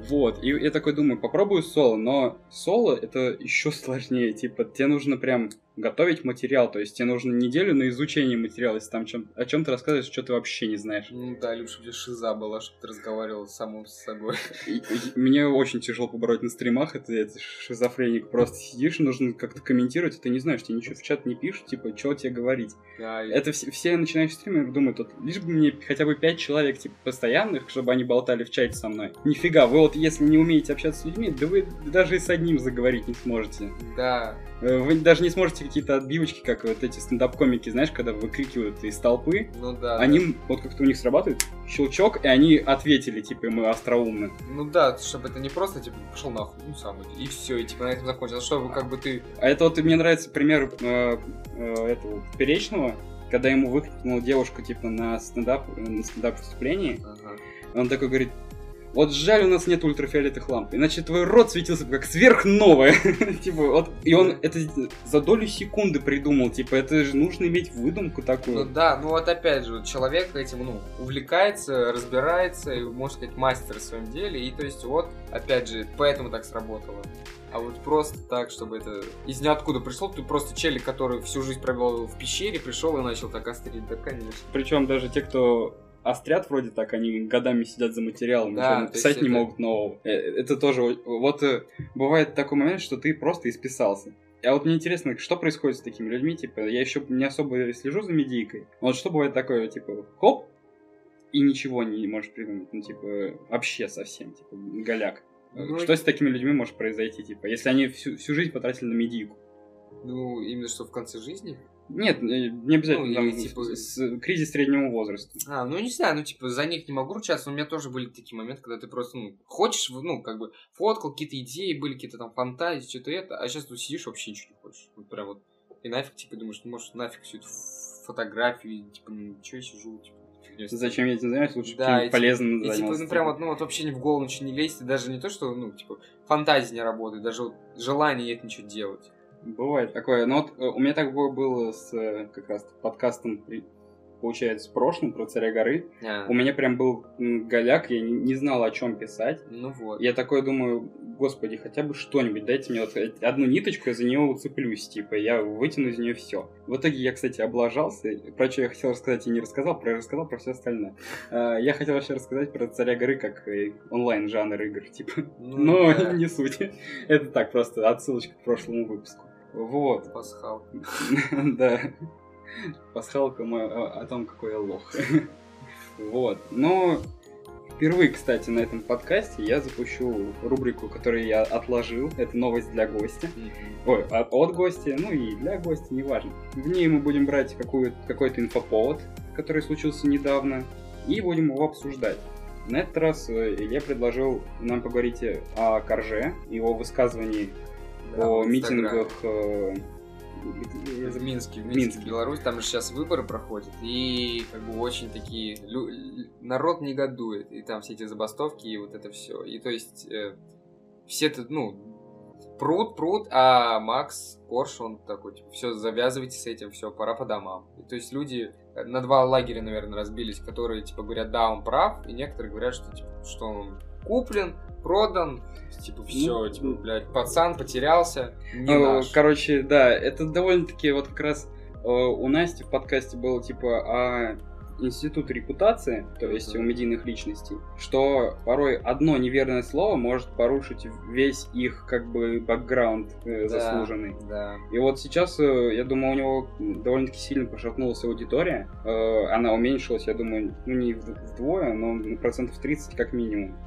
Вот, и я такой думаю, попробую соло, но соло это еще сложнее, типа, тебе нужно прям готовить материал, то есть тебе нужно неделю на изучение материала, если там чем, о чем ты рассказываешь, что ты вообще не знаешь. Ну да, лучше бы шиза была, чтобы ты разговаривал самому с собой. [LAUGHS] И- и мне очень тяжело побороть на стримах, это, это шизофреник, просто сидишь, нужно как-то комментировать, а ты не знаешь, тебе ничего в чат не пишут, типа, что тебе говорить. Да, и- Это все, все начинающие стримеры думают, вот, лишь бы мне хотя бы пять человек, типа, постоянных, чтобы они болтали в чате со мной. Нифига, вы вот если не умеете общаться с людьми, да вы даже и с одним заговорить не сможете. Да, Э, Вы даже не сможете какие-то отбивочки, как вот эти стендап-комики, знаешь, когда выкрикивают из толпы, ну да. они, вот как-то у них срабатывает щелчок, и они ответили, типа, мы остроумны. Ну да, чтобы это не просто, типа, пошел нахуй, ну сам и все, и типа на этом закончилось. Чтобы как бы ты... А это вот мне нравится пример э, э, этого Перечного, когда ему выкрикнула девушка, типа, на стендап, на стендап выступлении, Ага. Он такой говорит, вот жаль, у нас нет ультрафиолетовых ламп, иначе твой рот светился бы как сверхновая. [LAUGHS] типа, вот, и он это за долю секунды придумал, типа, это же нужно иметь выдумку такую. Ну да, ну вот опять же, вот человек этим, ну, увлекается, разбирается, и, можно сказать, мастер в своем деле, и то есть вот, опять же, поэтому так сработало. А вот просто так, чтобы это из ниоткуда пришло, ты просто челик, который всю жизнь провел в пещере, пришел и начал так острить, да, конечно. Причем даже те, кто острят вроде так, они годами сидят за материалом, да, ничего написать не это... могут нового. Э, это тоже, вот э, бывает такой момент, что ты просто исписался. А вот мне интересно, что происходит с такими людьми, типа, я еще не особо слежу за медийкой. Вот что бывает такое, типа, хоп, и ничего не можешь придумать, ну, типа, вообще совсем, типа, голяк. Ну, что с такими людьми может произойти, типа, если они всю, всю жизнь потратили на медийку? Ну, именно что в конце жизни? Нет, не обязательно. Ну, там, типа... с, с, кризис среднего возраста. А, ну не знаю, ну типа за них не могу ручаться, но у меня тоже были такие моменты, когда ты просто, ну, хочешь, ну, как бы фоткал, какие-то идеи были, какие-то там фантазии, что-то это, а сейчас тут сидишь вообще ничего не хочешь. Вот прям вот. И нафиг, типа, думаешь, ну, может, нафиг всю эту фотографию, типа, ну, что я сижу, типа, Зачем я этим занимаюсь? Лучше да, чем полезным и, типа, ну, прям вот, ну, вот вообще ни в голову ничего не лезть, даже не то, что, ну, типа, фантазия не работает, даже вот желание нет ничего делать. Бывает такое. Но вот э, у меня так было с э, как раз подкастом получается, в прошлом про царя горы. А. У меня прям был голяк, я не, знал, о чем писать. Ну вот. Я такой думаю, господи, хотя бы что-нибудь, дайте мне вот одну ниточку, я за нее уцеплюсь, типа, я вытяну из нее все. В итоге я, кстати, облажался, про что я хотел рассказать и не рассказал, про рассказал про все остальное. А, я хотел вообще рассказать про царя горы как онлайн-жанр игр, типа. Ну, Но да. [LAUGHS] не суть. Это так, просто отсылочка к прошлому выпуску. Вот. Пасхал. [LAUGHS] Да. Пасхалка о том, какой я лох. [LAUGHS] Вот. Но впервые, кстати, на этом подкасте я запущу рубрику, которую я отложил. Это новость для гостя. Ой, а от гостя, ну и для гостя, неважно. В ней мы будем брать какой-то инфоповод, который случился недавно, и будем его обсуждать. На этот раз э, я предложил нам поговорить о Корже, его высказывании да, о митингах э, в Минске, в Минске, Беларусь, там же сейчас выборы проходят, и как бы очень такие, лю... народ негодует, и там все эти забастовки, и вот это все. И то есть э, все это, ну, пруд, пруд, а Макс Корш, он такой, типа, все, завязывайте с этим, все, пора по домам. И, то есть люди на два лагеря, наверное, разбились, которые, типа, говорят, да, он прав, и некоторые говорят, что, типа, что он куплен, продан, типа, все, ну, типа, блядь, пацан потерялся, не ну, наш. Короче, да, это довольно-таки вот как раз э, у Насти в подкасте было, типа, о институт репутации, то есть у медийных личностей, что порой одно неверное слово может порушить весь их как бы бэкграунд э, заслуженный. Да. И вот сейчас, э, я думаю, у него довольно-таки сильно пошатнулась аудитория. Э, она уменьшилась, я думаю, ну не вдвое, но на процентов 30 как минимум.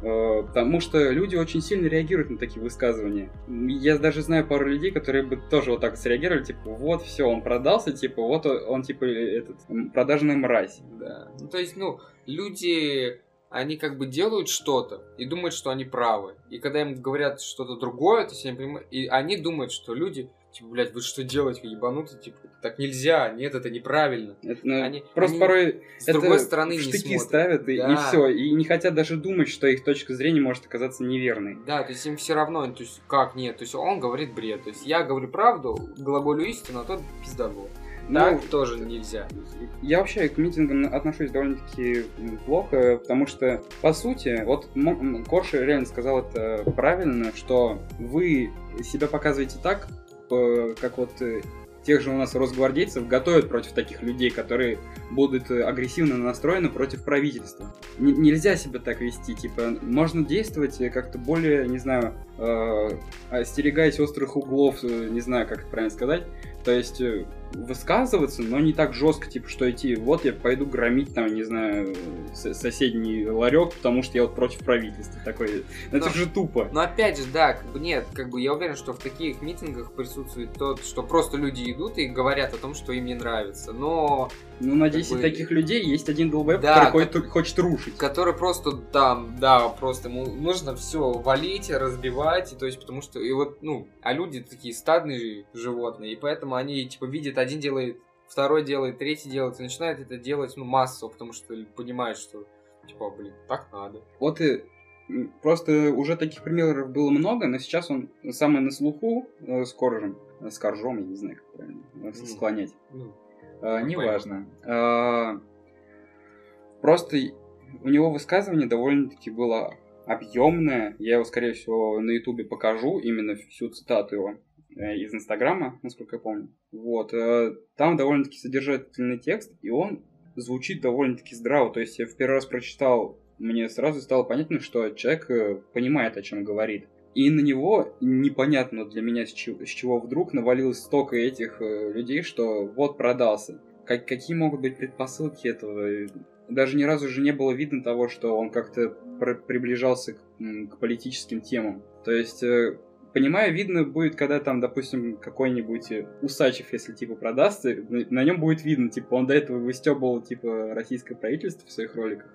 Э, потому что люди очень сильно реагируют на такие высказывания. Я даже знаю пару людей, которые бы тоже вот так среагировали, типа, вот, все, он продался, типа, вот он, типа, этот, продажная мразь. Да. Ну, то есть, ну, люди, они как бы делают что-то и думают, что они правы. И когда им говорят что-то другое, то есть они, и они думают, что люди типа, блядь, вы что делаете, ебанутый, типа, так нельзя, нет, это неправильно. Это, ну, они, просто они порой с это другой стороны штыки не ставят, и, да. и все, и не хотят даже думать, что их точка зрения может оказаться неверной. Да, то есть им все равно, то есть как нет, то есть он говорит бред, то есть я говорю правду, глаголю истину, а тот пиздобол. Ну, так тоже нельзя. Я вообще к митингам отношусь довольно-таки плохо, потому что, по сути, вот Корши реально сказал это правильно, что вы себя показываете так, как вот э, тех же у нас росгвардейцев готовят против таких людей, которые будут э, агрессивно настроены против правительства. Н- нельзя себя так вести, типа, можно действовать э, как-то более, не знаю, э, остерегаясь острых углов, не знаю, как это правильно сказать, то есть высказываться, но не так жестко, типа, что идти, вот я пойду громить там, не знаю, соседний ларек, потому что я вот против правительства. Такой, это но, же тупо. Но опять же, да, как бы нет, как бы я уверен, что в таких митингах присутствует тот, что просто люди идут и говорят о том, что им не нравится, но ну, на 10 бы... таких людей есть один долбоеб, да, который как... хочет рушить. Который просто там, да, просто ему нужно все валить, разбивать, и, то есть, потому что, и вот, ну, а люди такие стадные животные, и поэтому они, типа, видят, один делает, второй делает, третий делает, и начинают это делать, ну, массово, потому что понимают, что Типа, блин, так надо. Вот и просто уже таких примеров было много, но сейчас он самый на слуху э, с коржем, э, с коржом, я не знаю, как правильно э, склонять. Ну, Э, неважно. Э, просто у него высказывание довольно-таки было объемное. Я его, скорее всего, на Ютубе покажу, именно всю цитату его э, из Инстаграма, насколько я помню. Вот. Там довольно-таки содержательный текст, и он звучит довольно-таки здраво. То есть я в первый раз прочитал, мне сразу стало понятно, что человек понимает, о чем говорит. И на него непонятно для меня, с чего, с чего вдруг навалилось столько этих э, людей, что вот продался. Как, какие могут быть предпосылки этого? Даже ни разу же не было видно того, что он как-то приближался к, к политическим темам. То есть, э, понимаю, видно будет, когда там, допустим, какой-нибудь э, Усачев, если типа продастся, на нем будет видно, типа, он до этого выстебывал, типа, российское правительство в своих роликах.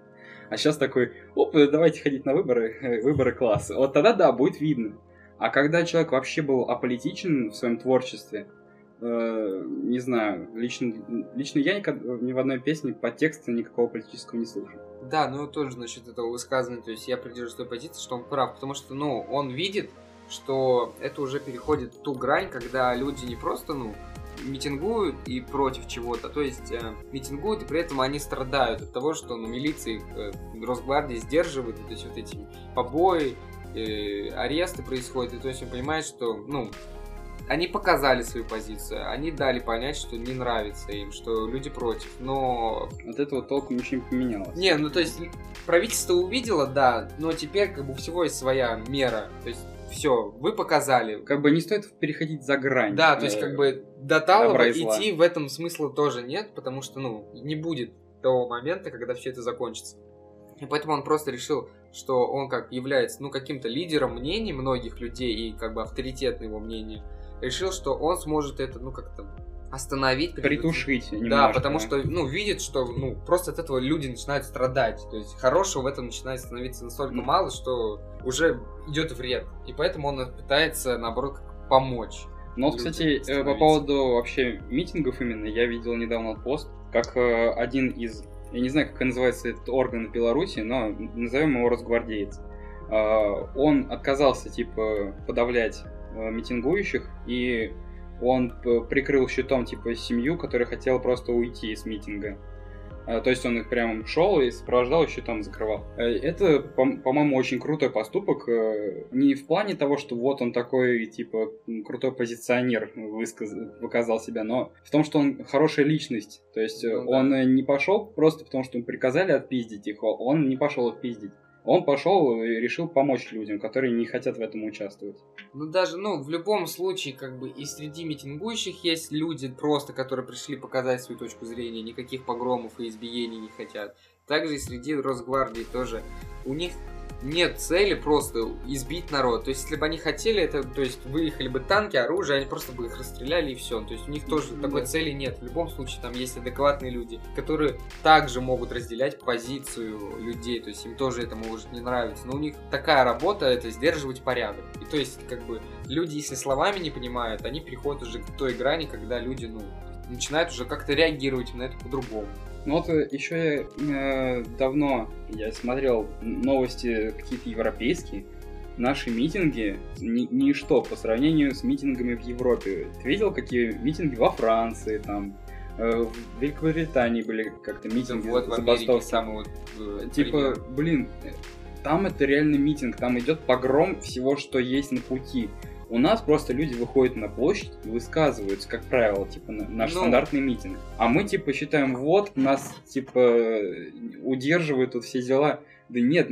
А сейчас такой, оп, давайте ходить на выборы, э, выборы класса. Вот тогда да, будет видно. А когда человек вообще был аполитичен в своем творчестве, э, не знаю, лично, лично я никогда, ни в одной песне по тексту никакого политического не слушал. Да, ну тоже насчет этого высказывания, то есть я придерживаюсь той позиции, что он прав, потому что, ну, он видит, что это уже переходит ту грань, когда люди не просто, ну, митингуют и против чего-то, то есть э, митингуют и при этом они страдают от того, что ну, милиции, э, Росгвардии сдерживают, то есть вот эти побои, э, аресты происходят, и то есть он понимает, что, ну, они показали свою позицию, они дали понять, что не нравится им, что люди против, но... От этого толком ничего не поменялось. Не, ну то есть правительство увидело, да, но теперь как бы у всего есть своя мера, то есть все, вы показали. Как бы не стоит переходить за грань. Да, то есть э, как бы до Талова идти в этом смысла тоже нет, потому что, ну, не будет того момента, когда все это закончится. И поэтому он просто решил, что он как является, ну, каким-то лидером мнений многих людей и как бы авторитетное его мнение, решил, что он сможет это, ну, как-то остановить. Притушить Да, немножко. потому что, ну, видит, что, ну, просто от этого люди начинают страдать. То есть хорошего в этом начинает становиться настолько Ну. мало, что уже идет вред. И поэтому он пытается, наоборот, помочь. Но вот, людям кстати, э, по поводу вообще митингов именно, я видел недавно пост, как э, один из, я не знаю, как называется этот орган в Беларуси, но назовем его Росгвардеец. Э, Он отказался, типа, подавлять э, митингующих, и он прикрыл щитом, типа, семью, которая хотела просто уйти из митинга. Э, То есть он их прям шел и сопровождал, и щитом закрывал. Э, Это, по- по-моему, очень крутой поступок. э, Не в плане того, что вот он такой, типа, крутой позиционер высказ- показал себя, но в том, что он хорошая личность. То есть э, Ну да. он э, не пошел просто потому, что ему приказали отпиздить их, о- он не пошел их пиздить. Он пошел и решил помочь людям, которые не хотят в этом участвовать. Ну, даже, ну, в любом случае, как бы, и среди митингующих есть люди просто, которые пришли показать свою точку зрения, никаких погромов и избиений не хотят. Также и среди Росгвардии тоже. У них нет цели просто избить народ. То есть, если бы они хотели, это, то есть, выехали бы танки, оружие, они просто бы их расстреляли и все. То есть, у них тоже Ну, такой да. цели нет. В любом случае, там есть адекватные люди, которые также могут разделять позицию людей. То есть, им тоже это может не нравиться. Но у них такая работа, это сдерживать порядок. И то есть, как бы, люди, если словами не понимают, они переходят уже к той грани, когда люди, ну, начинают уже как-то реагировать на это по-другому. Ну вот еще я э, давно я смотрел новости какие-то европейские. Наши митинги ни- ничто по сравнению с митингами в Европе. Ты видел, какие митинги во Франции, там, э, в Великобритании были как-то митинги, вот забастовки. самый вот э, Типа, блин, э, там это реально митинг, там идет погром всего, что есть на пути. У нас просто люди выходят на площадь и высказываются, как правило, типа на- наш Ну. стандартный митинг. А мы типа считаем, вот нас типа удерживают тут все дела. Да нет,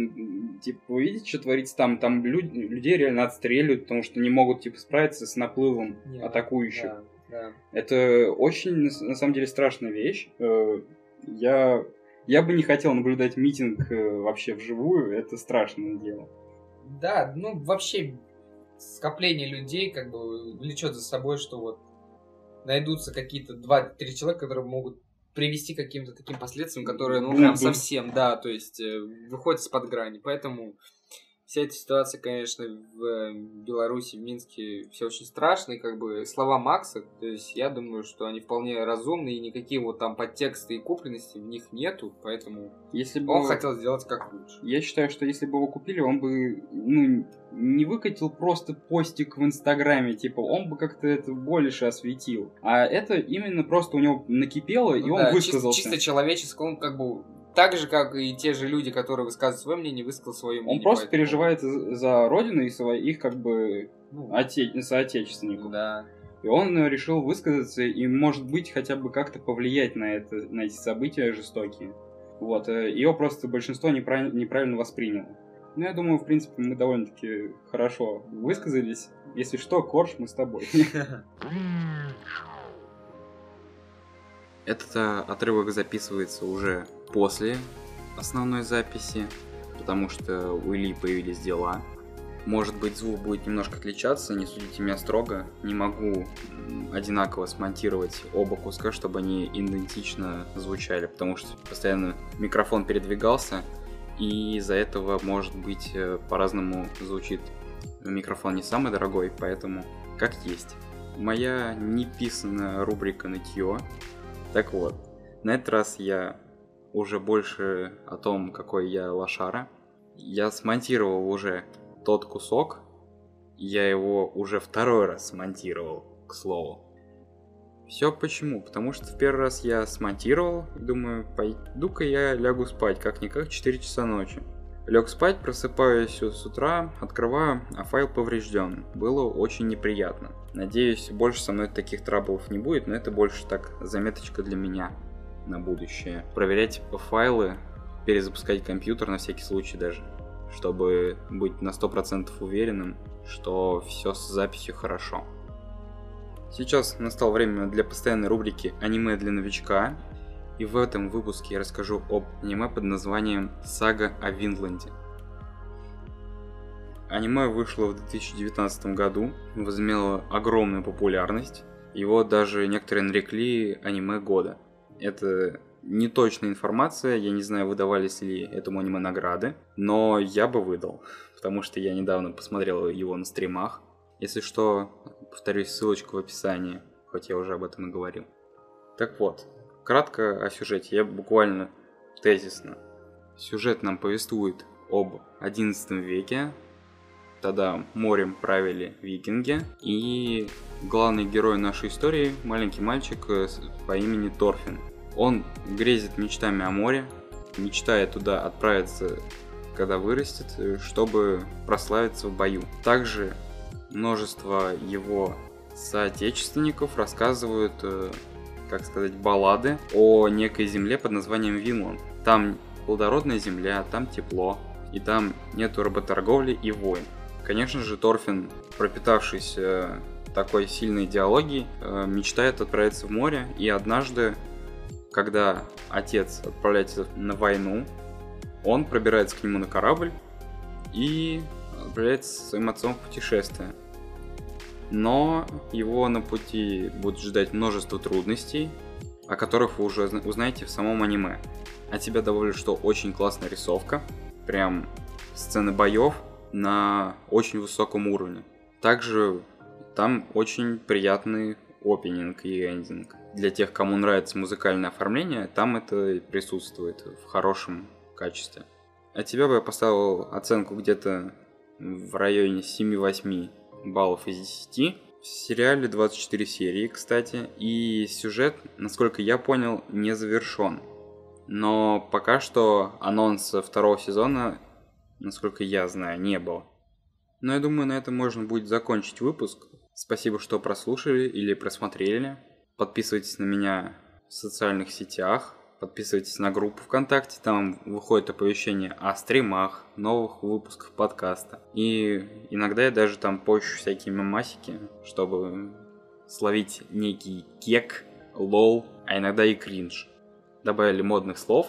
типа, вы видите, что творится там? Там люд- людей реально отстреливают, потому что не могут типа справиться с наплывом Не, атакующих. Да, да. Это очень, на самом деле, страшная вещь. Э, Я, я бы не хотел наблюдать митинг э, вообще вживую, это страшное дело. Да, ну вообще скопление людей как бы влечет за собой, что вот найдутся какие-то два-три человека, которые могут привести к каким-то таким последствиям, которые, ну, прям совсем, да, то есть э, выходят из-под грани. Поэтому вся эта ситуация, конечно, в э, Беларуси, в Минске, все очень страшно, и как бы слова Макса, то есть я думаю, что они вполне разумные, и никакие вот там подтексты и купленности в них нету, поэтому если бы он хотел сделать как лучше. Я считаю, что если бы его купили, он бы, ну, не выкатил просто постик в Инстаграме, типа, он бы как-то это больше осветил. А это именно просто у него накипело, ну, и он да, высказался. Чисто, чисто человеческое, он как бы так же, как и те же люди, которые высказывают свое мнение, высказал свое мнение. Он просто поэтому... переживает за родину и своих, как бы, ну, оте... соотечественников. Да. И он решил высказаться и, может быть, хотя бы как-то повлиять на, это, на эти события жестокие. Вот. Э, Его просто большинство неправильно, неправильно восприняло. Ну, я думаю, в принципе, мы довольно-таки хорошо высказались. Если что, Корж, мы с тобой. [LAUGHS] Этот э, отрывок записывается уже после основной записи, потому что у Ильи появились дела. Может быть, звук будет немножко отличаться, не судите меня строго. Не могу одинаково смонтировать оба куска, чтобы они идентично звучали, потому что постоянно микрофон передвигался, и из-за этого, может быть, э, по-разному звучит микрофон не самый дорогой, поэтому как есть. Моя неписанная рубрика «Нытье». Так вот, на этот раз я уже больше о том, какой я лошара. Я смонтировал уже тот кусок, я его уже второй раз смонтировал, к слову. Все почему? Потому что в первый раз я смонтировал думаю, пойду-ка я лягу спать, как-никак 4 часа ночи. Лег спать, просыпаюсь с утра, открываю, а файл поврежден. Было очень неприятно. Надеюсь, больше со мной таких траблов не будет, но это больше так заметочка для меня на будущее. Проверять файлы, перезапускать компьютер на всякий случай даже, чтобы быть на 100% уверенным, что все с записью хорошо. Сейчас настало время для постоянной рубрики «Аниме для новичка», и в этом выпуске я расскажу об аниме под названием «Сага о Винланде». Аниме вышло в 2019 году, возымело огромную популярность, его даже некоторые нарекли аниме года – это не точная информация, я не знаю, выдавались ли этому аниме награды, но я бы выдал, потому что я недавно посмотрел его на стримах. Если что, повторюсь, ссылочка в описании, хоть я уже об этом и говорил. Так вот, кратко о сюжете, я буквально тезисно. Сюжет нам повествует об 11 веке, тогда морем правили викинги, и главный герой нашей истории – маленький мальчик э, по имени Торфин. Он грезит мечтами о море, мечтает туда отправиться, когда вырастет, чтобы прославиться в бою. Также множество его соотечественников рассказывают, э, как сказать, баллады о некой земле под названием Винланд. Там плодородная земля, там тепло, и там нету работорговли и войн. Конечно же, Торфин, пропитавшись э, такой сильной идеологией, э, мечтает отправиться в море, и однажды когда отец отправляется на войну, он пробирается к нему на корабль и отправляется со своим отцом в путешествие. Но его на пути будет ждать множество трудностей, о которых вы уже узнаете в самом аниме. А тебя добавлю, что очень классная рисовка, прям сцены боев на очень высоком уровне. Также там очень приятный опенинг и эндинг для тех, кому нравится музыкальное оформление, там это присутствует в хорошем качестве. От тебя бы я поставил оценку где-то в районе 7-8 баллов из 10. В сериале 24 серии, кстати, и сюжет, насколько я понял, не завершен. Но пока что анонса второго сезона, насколько я знаю, не было. Но я думаю, на этом можно будет закончить выпуск. Спасибо, что прослушали или просмотрели. Подписывайтесь на меня в социальных сетях, подписывайтесь на группу ВКонтакте, там выходит оповещение о стримах, новых выпусках подкаста. И иногда я даже там пощу всякие мемасики, чтобы словить некий кек, лол, а иногда и кринж. Добавили модных слов,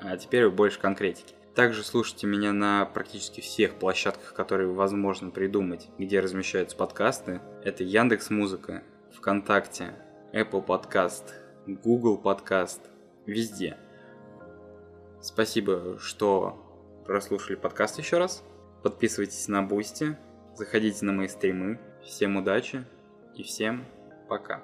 а теперь больше конкретики. Также слушайте меня на практически всех площадках, которые возможно придумать, где размещаются подкасты. Это Яндекс Музыка, ВКонтакте, Apple Podcast, Google Podcast, везде. Спасибо, что прослушали подкаст еще раз. Подписывайтесь на Бусти, заходите на мои стримы. Всем удачи и всем пока.